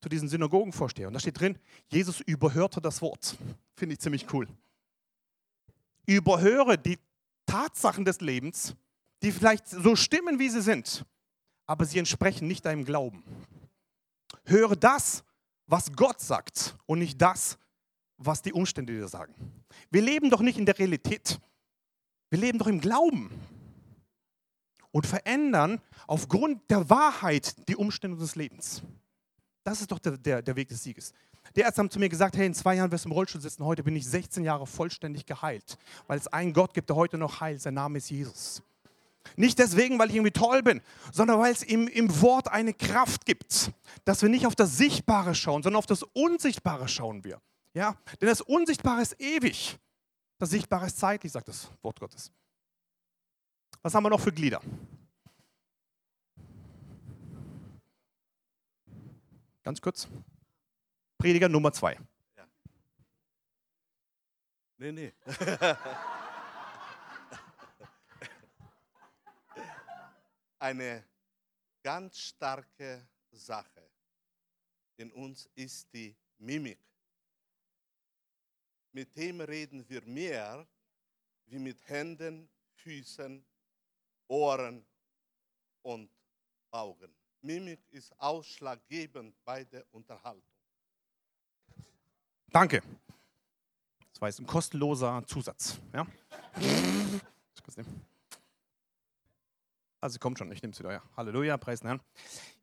Speaker 1: Zu diesen Synagogenvorsteher. Und da steht drin: Jesus überhörte das Wort. Finde ich ziemlich cool. Überhöre die Tatsachen des Lebens, die vielleicht so stimmen, wie sie sind aber sie entsprechen nicht deinem Glauben. Höre das, was Gott sagt und nicht das, was die Umstände dir sagen. Wir leben doch nicht in der Realität. Wir leben doch im Glauben und verändern aufgrund der Wahrheit die Umstände des Lebens. Das ist doch der, der, der Weg des Sieges. Der Ärzte haben zu mir gesagt, hey, in zwei Jahren wirst du im Rollstuhl sitzen, heute bin ich 16 Jahre vollständig geheilt, weil es einen Gott gibt, der heute noch heilt, sein Name ist Jesus. Nicht deswegen, weil ich irgendwie toll bin, sondern weil es im, im Wort eine Kraft gibt, dass wir nicht auf das Sichtbare schauen, sondern auf das Unsichtbare schauen wir. Ja? Denn das Unsichtbare ist ewig. Das Sichtbare ist zeitlich, sagt das Wort Gottes. Was haben wir noch für Glieder? Ganz kurz. Prediger Nummer zwei. Ja.
Speaker 5: Nee, nee. eine ganz starke Sache in uns ist die Mimik. Mit dem reden wir mehr wie mit Händen, Füßen, Ohren und Augen. Mimik ist ausschlaggebend bei der Unterhaltung.
Speaker 1: Danke. Das war jetzt ein kostenloser Zusatz. Ja? Also kommt schon, ich nehme es wieder. Ja. Halleluja, preisen Herrn.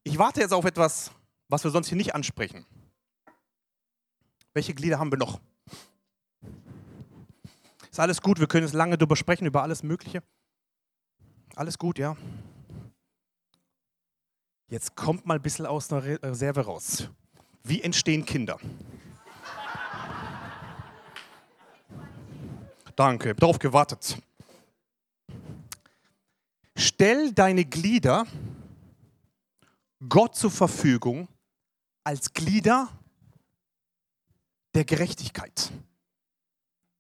Speaker 1: Ich warte jetzt auf etwas, was wir sonst hier nicht ansprechen. Welche Glieder haben wir noch? Ist alles gut, wir können jetzt lange darüber sprechen, über alles Mögliche. Alles gut, ja. Jetzt kommt mal ein bisschen aus der Reserve raus. Wie entstehen Kinder? Danke, darauf gewartet. Stell deine Glieder Gott zur Verfügung als Glieder der Gerechtigkeit,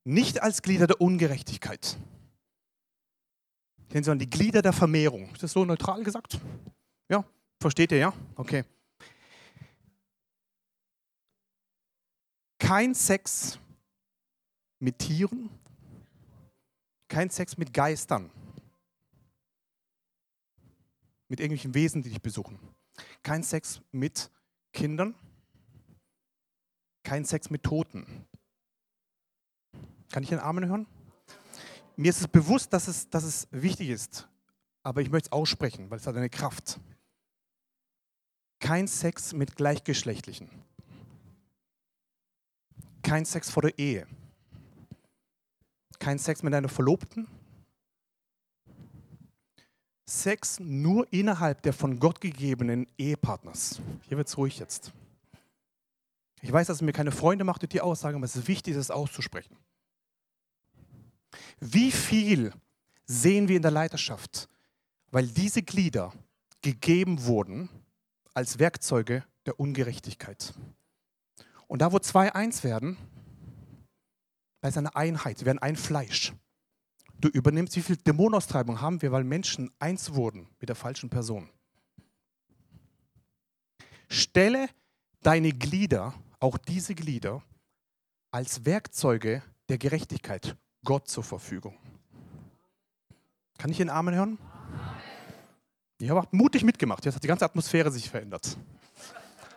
Speaker 1: nicht als Glieder der Ungerechtigkeit. sondern die Glieder der Vermehrung. Ist das so neutral gesagt? Ja, versteht ihr, ja? Okay. Kein Sex mit Tieren, kein Sex mit Geistern mit irgendwelchen Wesen, die dich besuchen. Kein Sex mit Kindern, kein Sex mit Toten. Kann ich einen Amen hören? Mir ist es bewusst, dass es, dass es wichtig ist, aber ich möchte es aussprechen, weil es hat eine Kraft. Kein Sex mit Gleichgeschlechtlichen. Kein Sex vor der Ehe. Kein Sex mit einer Verlobten, Sex nur innerhalb der von Gott gegebenen Ehepartners. Hier wird es ruhig jetzt. Ich weiß, dass es mir keine Freunde macht durch die Aussage, aber es ist wichtig, das auszusprechen. Wie viel sehen wir in der Leiterschaft, weil diese Glieder gegeben wurden als Werkzeuge der Ungerechtigkeit. Und da, wo zwei eins werden, da ist eine Einheit, sie werden ein Fleisch. Du übernimmst, wie viel Dämonenaustreibung haben wir, weil Menschen eins wurden mit der falschen Person. Stelle deine Glieder, auch diese Glieder, als Werkzeuge der Gerechtigkeit Gott zur Verfügung. Kann ich den Amen hören? Ich habe mutig mitgemacht. Jetzt hat die ganze Atmosphäre sich verändert.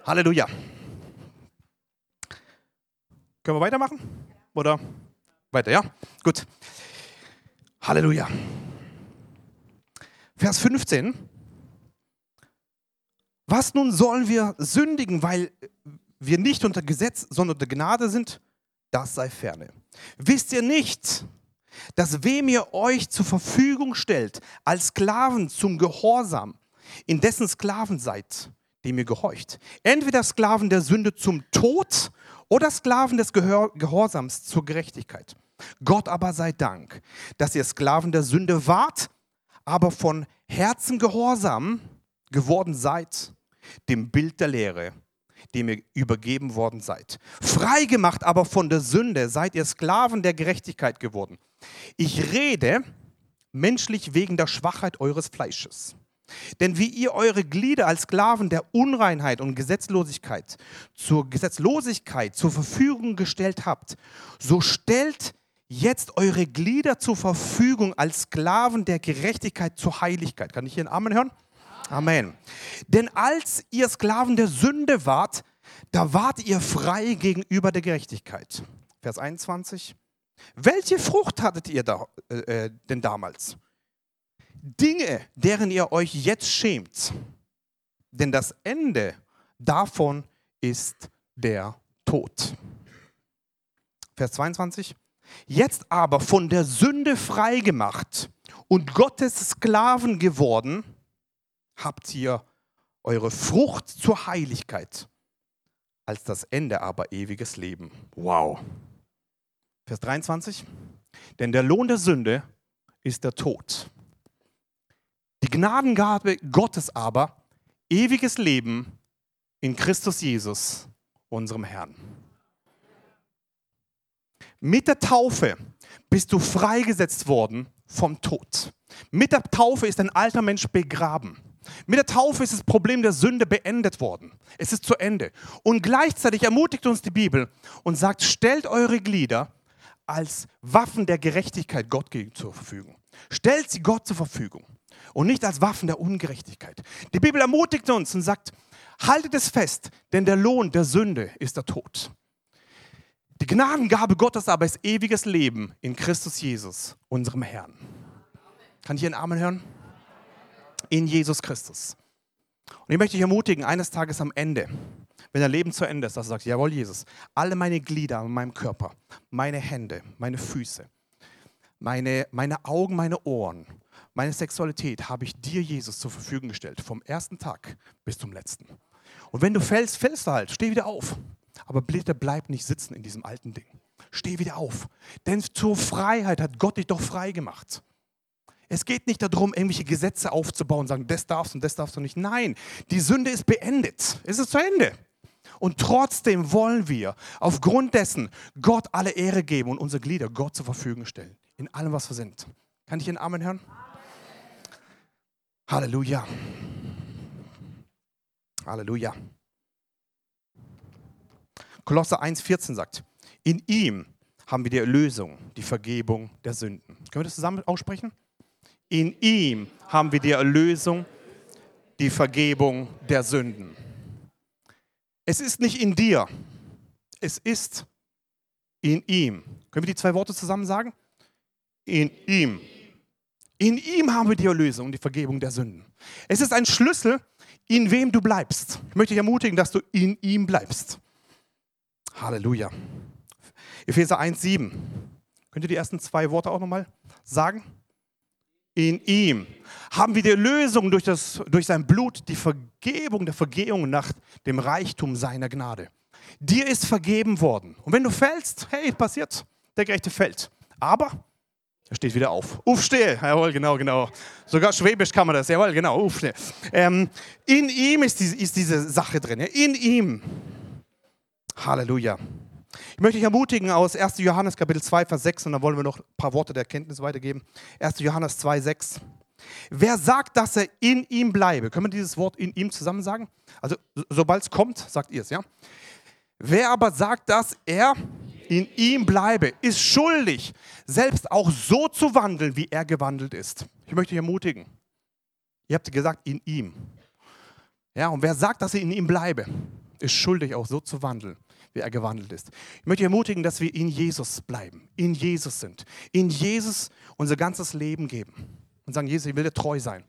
Speaker 1: Halleluja. Können wir weitermachen? Oder weiter, ja? Gut. Halleluja. Vers 15. Was nun sollen wir sündigen, weil wir nicht unter Gesetz, sondern unter Gnade sind? Das sei ferne. Wisst ihr nicht, dass wem ihr euch zur Verfügung stellt als Sklaven zum Gehorsam, in dessen Sklaven seid, dem ihr gehorcht, entweder Sklaven der Sünde zum Tod oder Sklaven des Gehorsams zur Gerechtigkeit. Gott aber sei Dank, dass ihr Sklaven der Sünde wart, aber von Herzen gehorsam geworden seid, dem Bild der Lehre, dem ihr übergeben worden seid. Freigemacht aber von der Sünde seid ihr Sklaven der Gerechtigkeit geworden. Ich rede menschlich wegen der Schwachheit eures Fleisches. Denn wie ihr eure Glieder als Sklaven der Unreinheit und Gesetzlosigkeit zur Gesetzlosigkeit zur Verfügung gestellt habt, so stellt jetzt eure Glieder zur Verfügung als Sklaven der Gerechtigkeit zur Heiligkeit. Kann ich hier einen Amen hören? Amen. Denn als ihr Sklaven der Sünde wart, da wart ihr frei gegenüber der Gerechtigkeit. Vers 21. Welche Frucht hattet ihr da, äh, äh, denn damals? Dinge, deren ihr euch jetzt schämt. Denn das Ende davon ist der Tod. Vers 22. Jetzt aber von der Sünde freigemacht und Gottes Sklaven geworden, habt ihr eure Frucht zur Heiligkeit, als das Ende aber ewiges Leben. Wow. Vers 23. Denn der Lohn der Sünde ist der Tod. Die Gnadengabe Gottes aber, ewiges Leben in Christus Jesus, unserem Herrn. Mit der Taufe bist du freigesetzt worden vom Tod. Mit der Taufe ist ein alter Mensch begraben. Mit der Taufe ist das Problem der Sünde beendet worden. Es ist zu Ende. Und gleichzeitig ermutigt uns die Bibel und sagt, stellt eure Glieder als Waffen der Gerechtigkeit Gott zur Verfügung. Stellt sie Gott zur Verfügung und nicht als Waffen der Ungerechtigkeit. Die Bibel ermutigt uns und sagt, haltet es fest, denn der Lohn der Sünde ist der Tod. Die Gnadengabe Gottes aber ist ewiges Leben in Christus Jesus, unserem Herrn. Kann ich einen Amen hören? In Jesus Christus. Und ich möchte dich ermutigen, eines Tages am Ende, wenn dein Leben zu Ende ist, dass du sagst, jawohl, Jesus, alle meine Glieder in meinem Körper, meine Hände, meine Füße, meine, meine Augen, meine Ohren, meine Sexualität habe ich dir, Jesus, zur Verfügung gestellt, vom ersten Tag bis zum letzten. Und wenn du fällst, fällst du halt, steh wieder auf. Aber bitte bleib nicht sitzen in diesem alten Ding. Steh wieder auf. Denn zur Freiheit hat Gott dich doch frei gemacht. Es geht nicht darum, irgendwelche Gesetze aufzubauen und sagen, das darfst und das darfst du nicht. Nein, die Sünde ist beendet. Es ist zu Ende. Und trotzdem wollen wir aufgrund dessen Gott alle Ehre geben und unsere Glieder Gott zur Verfügung stellen. In allem, was wir sind. Kann ich einen Amen hören? Halleluja. Halleluja. Kolosser 1,14 sagt, in ihm haben wir die Erlösung, die Vergebung der Sünden. Können wir das zusammen aussprechen? In ihm haben wir die Erlösung, die Vergebung der Sünden. Es ist nicht in dir, es ist in ihm. Können wir die zwei Worte zusammen sagen? In ihm. In ihm haben wir die Erlösung und die Vergebung der Sünden. Es ist ein Schlüssel, in wem du bleibst. Ich möchte dich ermutigen, dass du in ihm bleibst. Halleluja. Epheser 1,7. Könnt ihr die ersten zwei Worte auch nochmal sagen? In ihm haben wir die Lösung durch, das, durch sein Blut, die Vergebung der Vergehung nach dem Reichtum seiner Gnade. Dir ist vergeben worden. Und wenn du fällst, hey, passiert, der Gerechte fällt. Aber er steht wieder auf. Aufstehe. Jawohl, genau, genau. Sogar Schwäbisch kann man das. Jawohl, genau. Aufstehe. Ähm, in ihm ist, die, ist diese Sache drin. In ihm. Halleluja. Ich möchte dich ermutigen aus 1. Johannes Kapitel 2, Vers 6, und dann wollen wir noch ein paar Worte der Erkenntnis weitergeben. 1. Johannes 2, 6. Wer sagt, dass er in ihm bleibe? Können wir dieses Wort in ihm zusammen sagen? Also, sobald es kommt, sagt ihr es, ja? Wer aber sagt, dass er in ihm bleibe, ist schuldig, selbst auch so zu wandeln, wie er gewandelt ist. Ich möchte dich ermutigen. Ihr habt gesagt, in ihm. Ja, und wer sagt, dass er in ihm bleibe, ist schuldig, auch so zu wandeln, wie er gewandelt ist. Ich möchte ermutigen, dass wir in Jesus bleiben, in Jesus sind, in Jesus unser ganzes Leben geben und sagen, Jesus, ich will dir treu sein,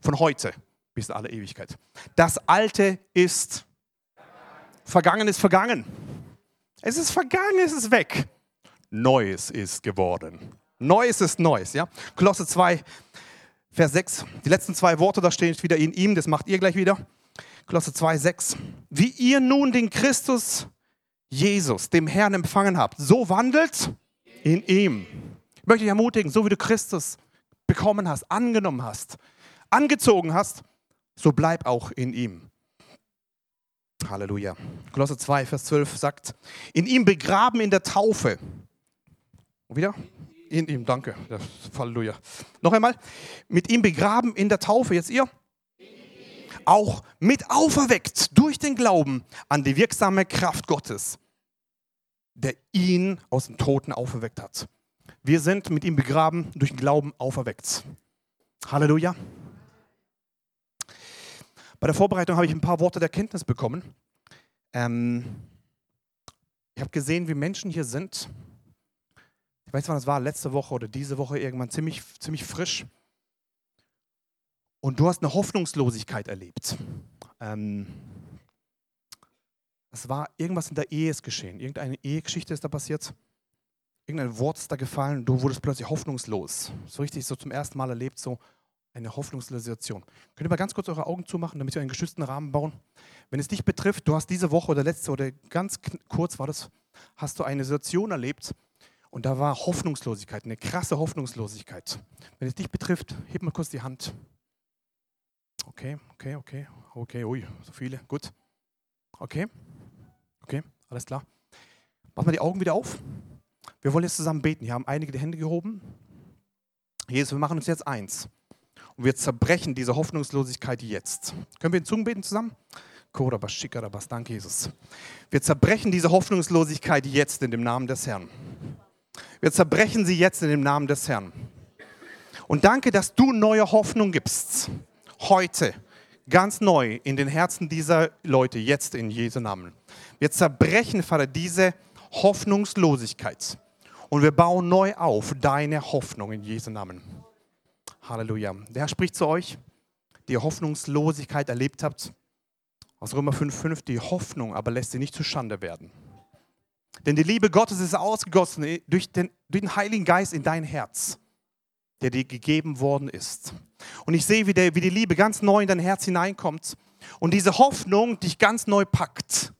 Speaker 1: von heute bis in alle Ewigkeit. Das Alte ist vergangen, ist vergangen. Es ist vergangen, es ist weg. Neues ist geworden. Neues ist Neues, ja? Kolosse 2, Vers 6. Die letzten zwei Worte, da stehen wieder in ihm, das macht ihr gleich wieder. Kolosse 2, 6. Wie ihr nun den Christus Jesus, dem Herrn, empfangen habt, so wandelt in ihm. Ich möchte dich ermutigen, so wie du Christus bekommen hast, angenommen hast, angezogen hast, so bleib auch in ihm. Halleluja. Kolosser 2, Vers 12 sagt, in ihm begraben in der Taufe. Und wieder? In ihm, danke. Ja, Halleluja. Noch einmal. Mit ihm begraben in der Taufe. Jetzt ihr? Auch mit auferweckt durch den Glauben an die wirksame Kraft Gottes, der ihn aus den Toten auferweckt hat. Wir sind mit ihm begraben, durch den Glauben auferweckt. Halleluja. Bei der Vorbereitung habe ich ein paar Worte der Kenntnis bekommen. Ähm, ich habe gesehen, wie Menschen hier sind. Ich weiß nicht, wann das war, letzte Woche oder diese Woche irgendwann ziemlich, ziemlich frisch. Und du hast eine Hoffnungslosigkeit erlebt. Ähm, es war irgendwas in der Ehe ist geschehen. Irgendeine Ehegeschichte ist da passiert. Irgendein Wort ist da gefallen. Du wurdest plötzlich hoffnungslos. So richtig, so zum ersten Mal erlebt, so eine hoffnungslose Situation. Könnt ihr mal ganz kurz eure Augen zumachen, damit wir einen geschützten Rahmen bauen? Wenn es dich betrifft, du hast diese Woche oder letzte oder ganz kurz war das, hast du eine Situation erlebt und da war Hoffnungslosigkeit, eine krasse Hoffnungslosigkeit. Wenn es dich betrifft, heb mal kurz die Hand. Okay, okay, okay, okay, ui, so viele, gut. Okay, okay, alles klar. Mach mal die Augen wieder auf. Wir wollen jetzt zusammen beten. Hier haben einige die Hände gehoben. Jesus, wir machen uns jetzt eins. Und wir zerbrechen diese Hoffnungslosigkeit jetzt. Können wir in Zungen beten zusammen? Danke, Jesus. Wir zerbrechen diese Hoffnungslosigkeit jetzt in dem Namen des Herrn. Wir zerbrechen sie jetzt in dem Namen des Herrn. Und danke, dass du neue Hoffnung gibst. Heute. Ganz neu in den Herzen dieser Leute, jetzt in Jesu Namen. Wir zerbrechen, Vater, diese Hoffnungslosigkeit. Und wir bauen neu auf deine Hoffnung in Jesu Namen. Halleluja. Der Herr spricht zu euch, die ihr Hoffnungslosigkeit erlebt habt. Aus Römer 5,5, die Hoffnung aber lässt sie nicht zu Schande werden. Denn die Liebe Gottes ist ausgegossen durch den, durch den Heiligen Geist in dein Herz, der dir gegeben worden ist. Und ich sehe, wie, der, wie die Liebe ganz neu in dein Herz hineinkommt und diese Hoffnung dich ganz neu packt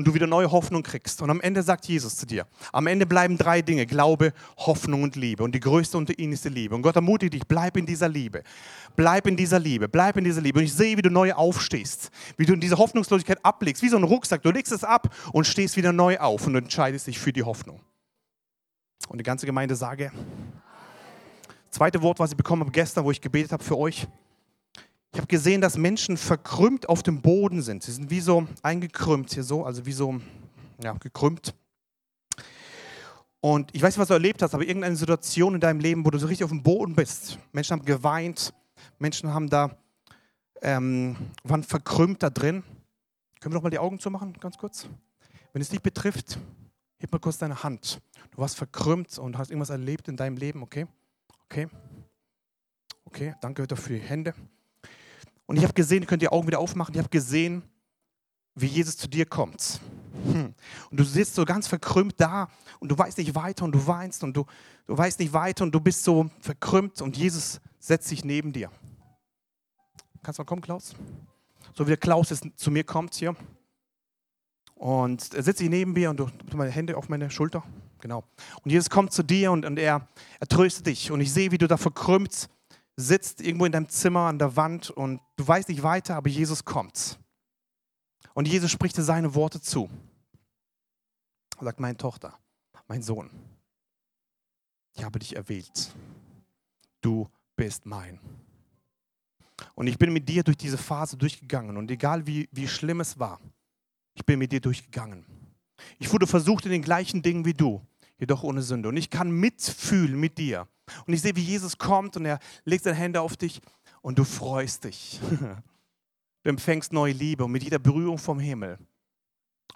Speaker 1: und du wieder neue Hoffnung kriegst. Und am Ende sagt Jesus zu dir, am Ende bleiben drei Dinge, Glaube, Hoffnung und Liebe. Und die größte unter ihnen ist die Liebe. Und Gott ermutigt dich, bleib in dieser Liebe. Bleib in dieser Liebe, bleib in dieser Liebe. Und ich sehe, wie du neu aufstehst, wie du diese Hoffnungslosigkeit ablegst, wie so ein Rucksack. Du legst es ab und stehst wieder neu auf und entscheidest dich für die Hoffnung. Und die ganze Gemeinde sage, zweite Wort, was ich bekommen habe gestern, wo ich gebetet habe für euch, ich habe gesehen, dass Menschen verkrümmt auf dem Boden sind. Sie sind wie so eingekrümmt hier so, also wie so ja, gekrümmt. Und ich weiß nicht, was du erlebt hast, aber irgendeine Situation in deinem Leben, wo du so richtig auf dem Boden bist. Menschen haben geweint, Menschen haben da, ähm, waren verkrümmt da drin. Können wir doch mal die Augen zumachen, ganz kurz? Wenn es dich betrifft, heb mal kurz deine Hand. Du warst verkrümmt und hast irgendwas erlebt in deinem Leben, okay? Okay. Okay, danke für die Hände. Und ich habe gesehen, ihr könnt die Augen wieder aufmachen, ich habe gesehen, wie Jesus zu dir kommt. Hm. Und du sitzt so ganz verkrümmt da und du weißt nicht weiter und du weinst und du, du weißt nicht weiter und du bist so verkrümmt und Jesus setzt sich neben dir. Kannst du mal kommen, Klaus? So wie der Klaus jetzt zu mir kommt hier. Und er sitzt sich neben mir und du meine Hände auf meine Schulter. Genau. Und Jesus kommt zu dir und, und er, er tröstet dich. Und ich sehe, wie du da verkrümmt sitzt irgendwo in deinem Zimmer an der Wand und du weißt nicht weiter, aber Jesus kommt. Und Jesus spricht dir seine Worte zu. Er sagt, meine Tochter, mein Sohn, ich habe dich erwählt. Du bist mein. Und ich bin mit dir durch diese Phase durchgegangen. Und egal wie, wie schlimm es war, ich bin mit dir durchgegangen. Ich wurde versucht in den gleichen Dingen wie du, jedoch ohne Sünde. Und ich kann mitfühlen mit dir und ich sehe, wie Jesus kommt und er legt seine Hände auf dich und du freust dich. Du empfängst neue Liebe und mit jeder Berührung vom Himmel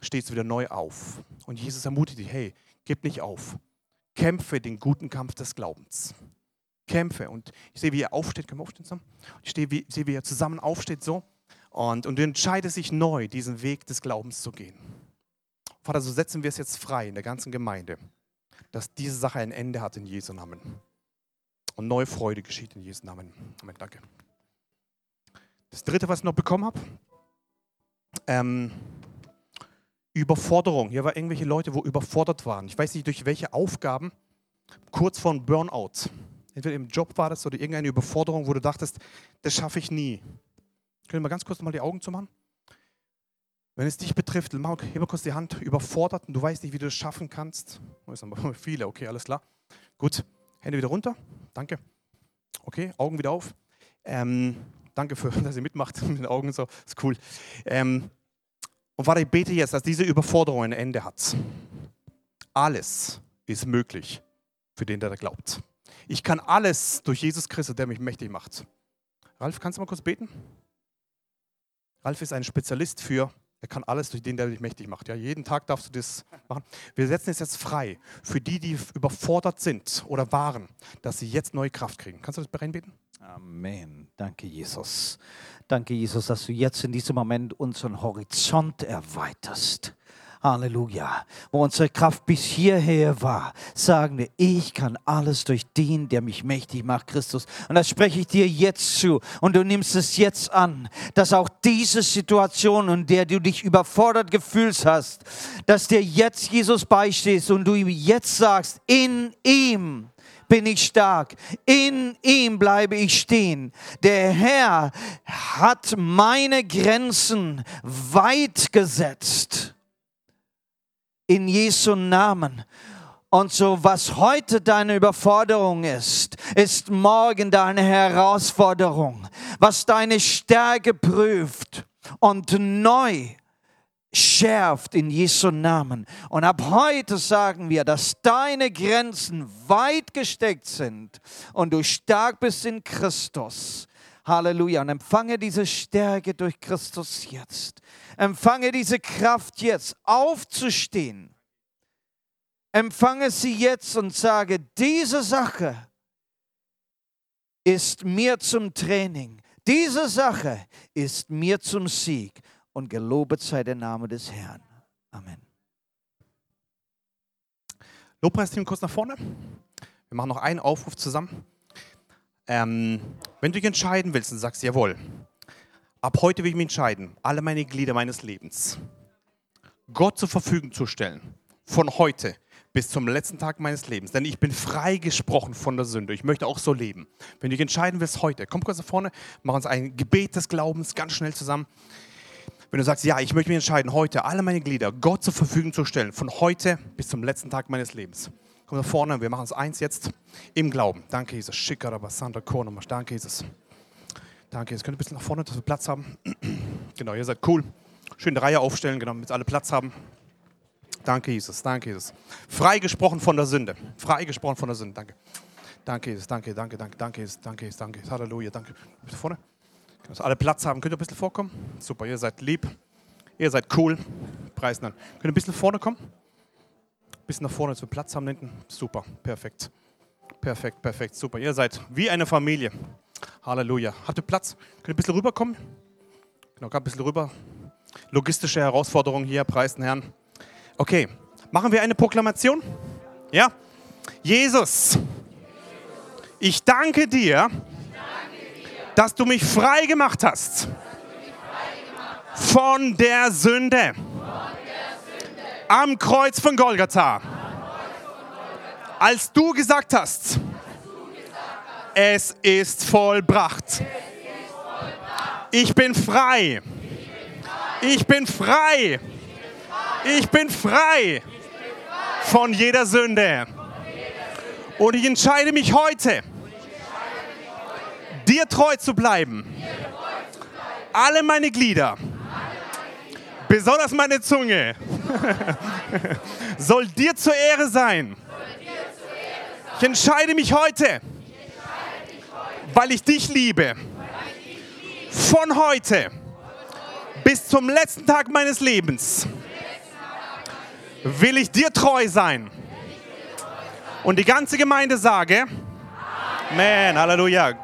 Speaker 1: stehst du wieder neu auf. Und Jesus ermutigt dich, hey, gib nicht auf. Kämpfe den guten Kampf des Glaubens. Kämpfe. Und ich sehe, wie er aufsteht. Können wir aufstehen zusammen? Ich sehe, wie, sehe, wie er zusammen aufsteht so. Und, und du entscheidest dich neu, diesen Weg des Glaubens zu gehen. Vater, so setzen wir es jetzt frei in der ganzen Gemeinde, dass diese Sache ein Ende hat in Jesu Namen. Und neue Freude geschieht in Jesu Namen. Amen. Danke. Das dritte, was ich noch bekommen habe, ähm, Überforderung. Hier waren irgendwelche Leute, wo überfordert waren. Ich weiß nicht, durch welche Aufgaben, kurz vor einem Burnout. Entweder im Job war das oder irgendeine Überforderung, wo du dachtest, das schaffe ich nie. Können wir ganz kurz mal die Augen zumachen? Wenn es dich betrifft, mach, heb mal kurz die Hand, überfordert und du weißt nicht, wie du das schaffen kannst. Oh, viele, okay, alles klar. Gut, Hände wieder runter. Danke. Okay, Augen wieder auf. Ähm, danke für, dass ihr mitmacht mit den Augen und so. Ist cool. Ähm, und warte, ich bete jetzt, dass diese Überforderung ein Ende hat. Alles ist möglich für den, der da glaubt. Ich kann alles durch Jesus Christus, der mich mächtig macht. Ralf, kannst du mal kurz beten? Ralf ist ein Spezialist für, er kann alles durch den, der dich mächtig macht. Ja, jeden Tag darfst du das machen. Wir setzen es jetzt frei für die, die überfordert sind oder waren, dass sie jetzt neue Kraft kriegen. Kannst du das reinbeten?
Speaker 7: Amen. Danke, Jesus. Danke, Jesus, dass du jetzt in diesem Moment unseren Horizont erweiterst. Halleluja. Wo unsere Kraft bis hierher war, sagen wir, ich kann alles durch den, der mich mächtig macht, Christus. Und das spreche ich dir jetzt zu. Und du nimmst es jetzt an, dass auch diese Situation, in der du dich überfordert gefühlt hast, dass dir jetzt Jesus beistehst und du ihm jetzt sagst, in ihm bin ich stark. In ihm bleibe ich stehen. Der Herr hat meine Grenzen weit gesetzt. In Jesu Namen. Und so, was heute deine Überforderung ist, ist morgen deine Herausforderung. Was deine Stärke prüft und neu schärft in Jesu Namen. Und ab heute sagen wir, dass deine Grenzen weit gesteckt sind und du stark bist in Christus. Halleluja. Und empfange diese Stärke durch Christus jetzt. Empfange diese Kraft jetzt, aufzustehen. Empfange sie jetzt und sage, diese Sache ist mir zum Training. Diese Sache ist mir zum Sieg und gelobet sei der Name des Herrn. Amen.
Speaker 1: Lobpreisteam kurz nach vorne. Wir machen noch einen Aufruf zusammen. Ähm, wenn du dich entscheiden willst und sagst, jawohl, ab heute will ich mich entscheiden, alle meine Glieder meines Lebens Gott zur Verfügung zu stellen, von heute bis zum letzten Tag meines Lebens, denn ich bin freigesprochen von der Sünde. Ich möchte auch so leben. Wenn du dich entscheiden willst heute, komm kurz nach vorne, mach uns ein Gebet des Glaubens ganz schnell zusammen. Wenn du sagst, ja, ich möchte mich entscheiden, heute alle meine Glieder Gott zur Verfügung zu stellen, von heute bis zum letzten Tag meines Lebens. Komm nach vorne, wir machen es eins jetzt im Glauben. Danke, Jesus. Schikarabasandra Kornomasch. Danke, Jesus. Danke, jetzt könnt ihr ein bisschen nach vorne, dass wir Platz haben. genau, ihr seid cool. Schön die Reihe aufstellen, genau, damit alle Platz haben. Danke, Jesus. Danke, Jesus. Freigesprochen von der Sünde. Freigesprochen von der Sünde. Danke. Danke, Jesus. Danke, danke, danke, danke, Jesus. Danke, Jesus. Danke. Jesus. Halleluja. Danke. Bisschen vorne. Dass alle Platz haben. Könnt ihr ein bisschen vorkommen? Super, ihr seid lieb. Ihr seid cool. Preisen an. Könnt ihr ein bisschen vorne kommen? Bisschen nach vorne, dass wir Platz haben hinten. Super, perfekt. Perfekt, perfekt, super. Ihr seid wie eine Familie. Halleluja. Habt ihr Platz? Könnt ihr ein bisschen rüberkommen? Genau, ein bisschen rüber. Logistische Herausforderung hier, preisen Herrn. Okay, machen wir eine Proklamation? Ja? Jesus, ich danke dir, dass du mich frei gemacht hast von der Sünde am Kreuz von Golgatha. Als du gesagt hast, es ist vollbracht. Ich bin frei. Ich bin frei. Ich bin frei von jeder Sünde. Und ich entscheide mich heute, dir treu zu bleiben. Alle meine Glieder, besonders meine Zunge, soll dir zur Ehre sein. Ich entscheide mich heute, weil ich dich liebe. Von heute bis zum letzten Tag meines Lebens will ich dir treu sein. Und die ganze Gemeinde sage, Amen, Halleluja.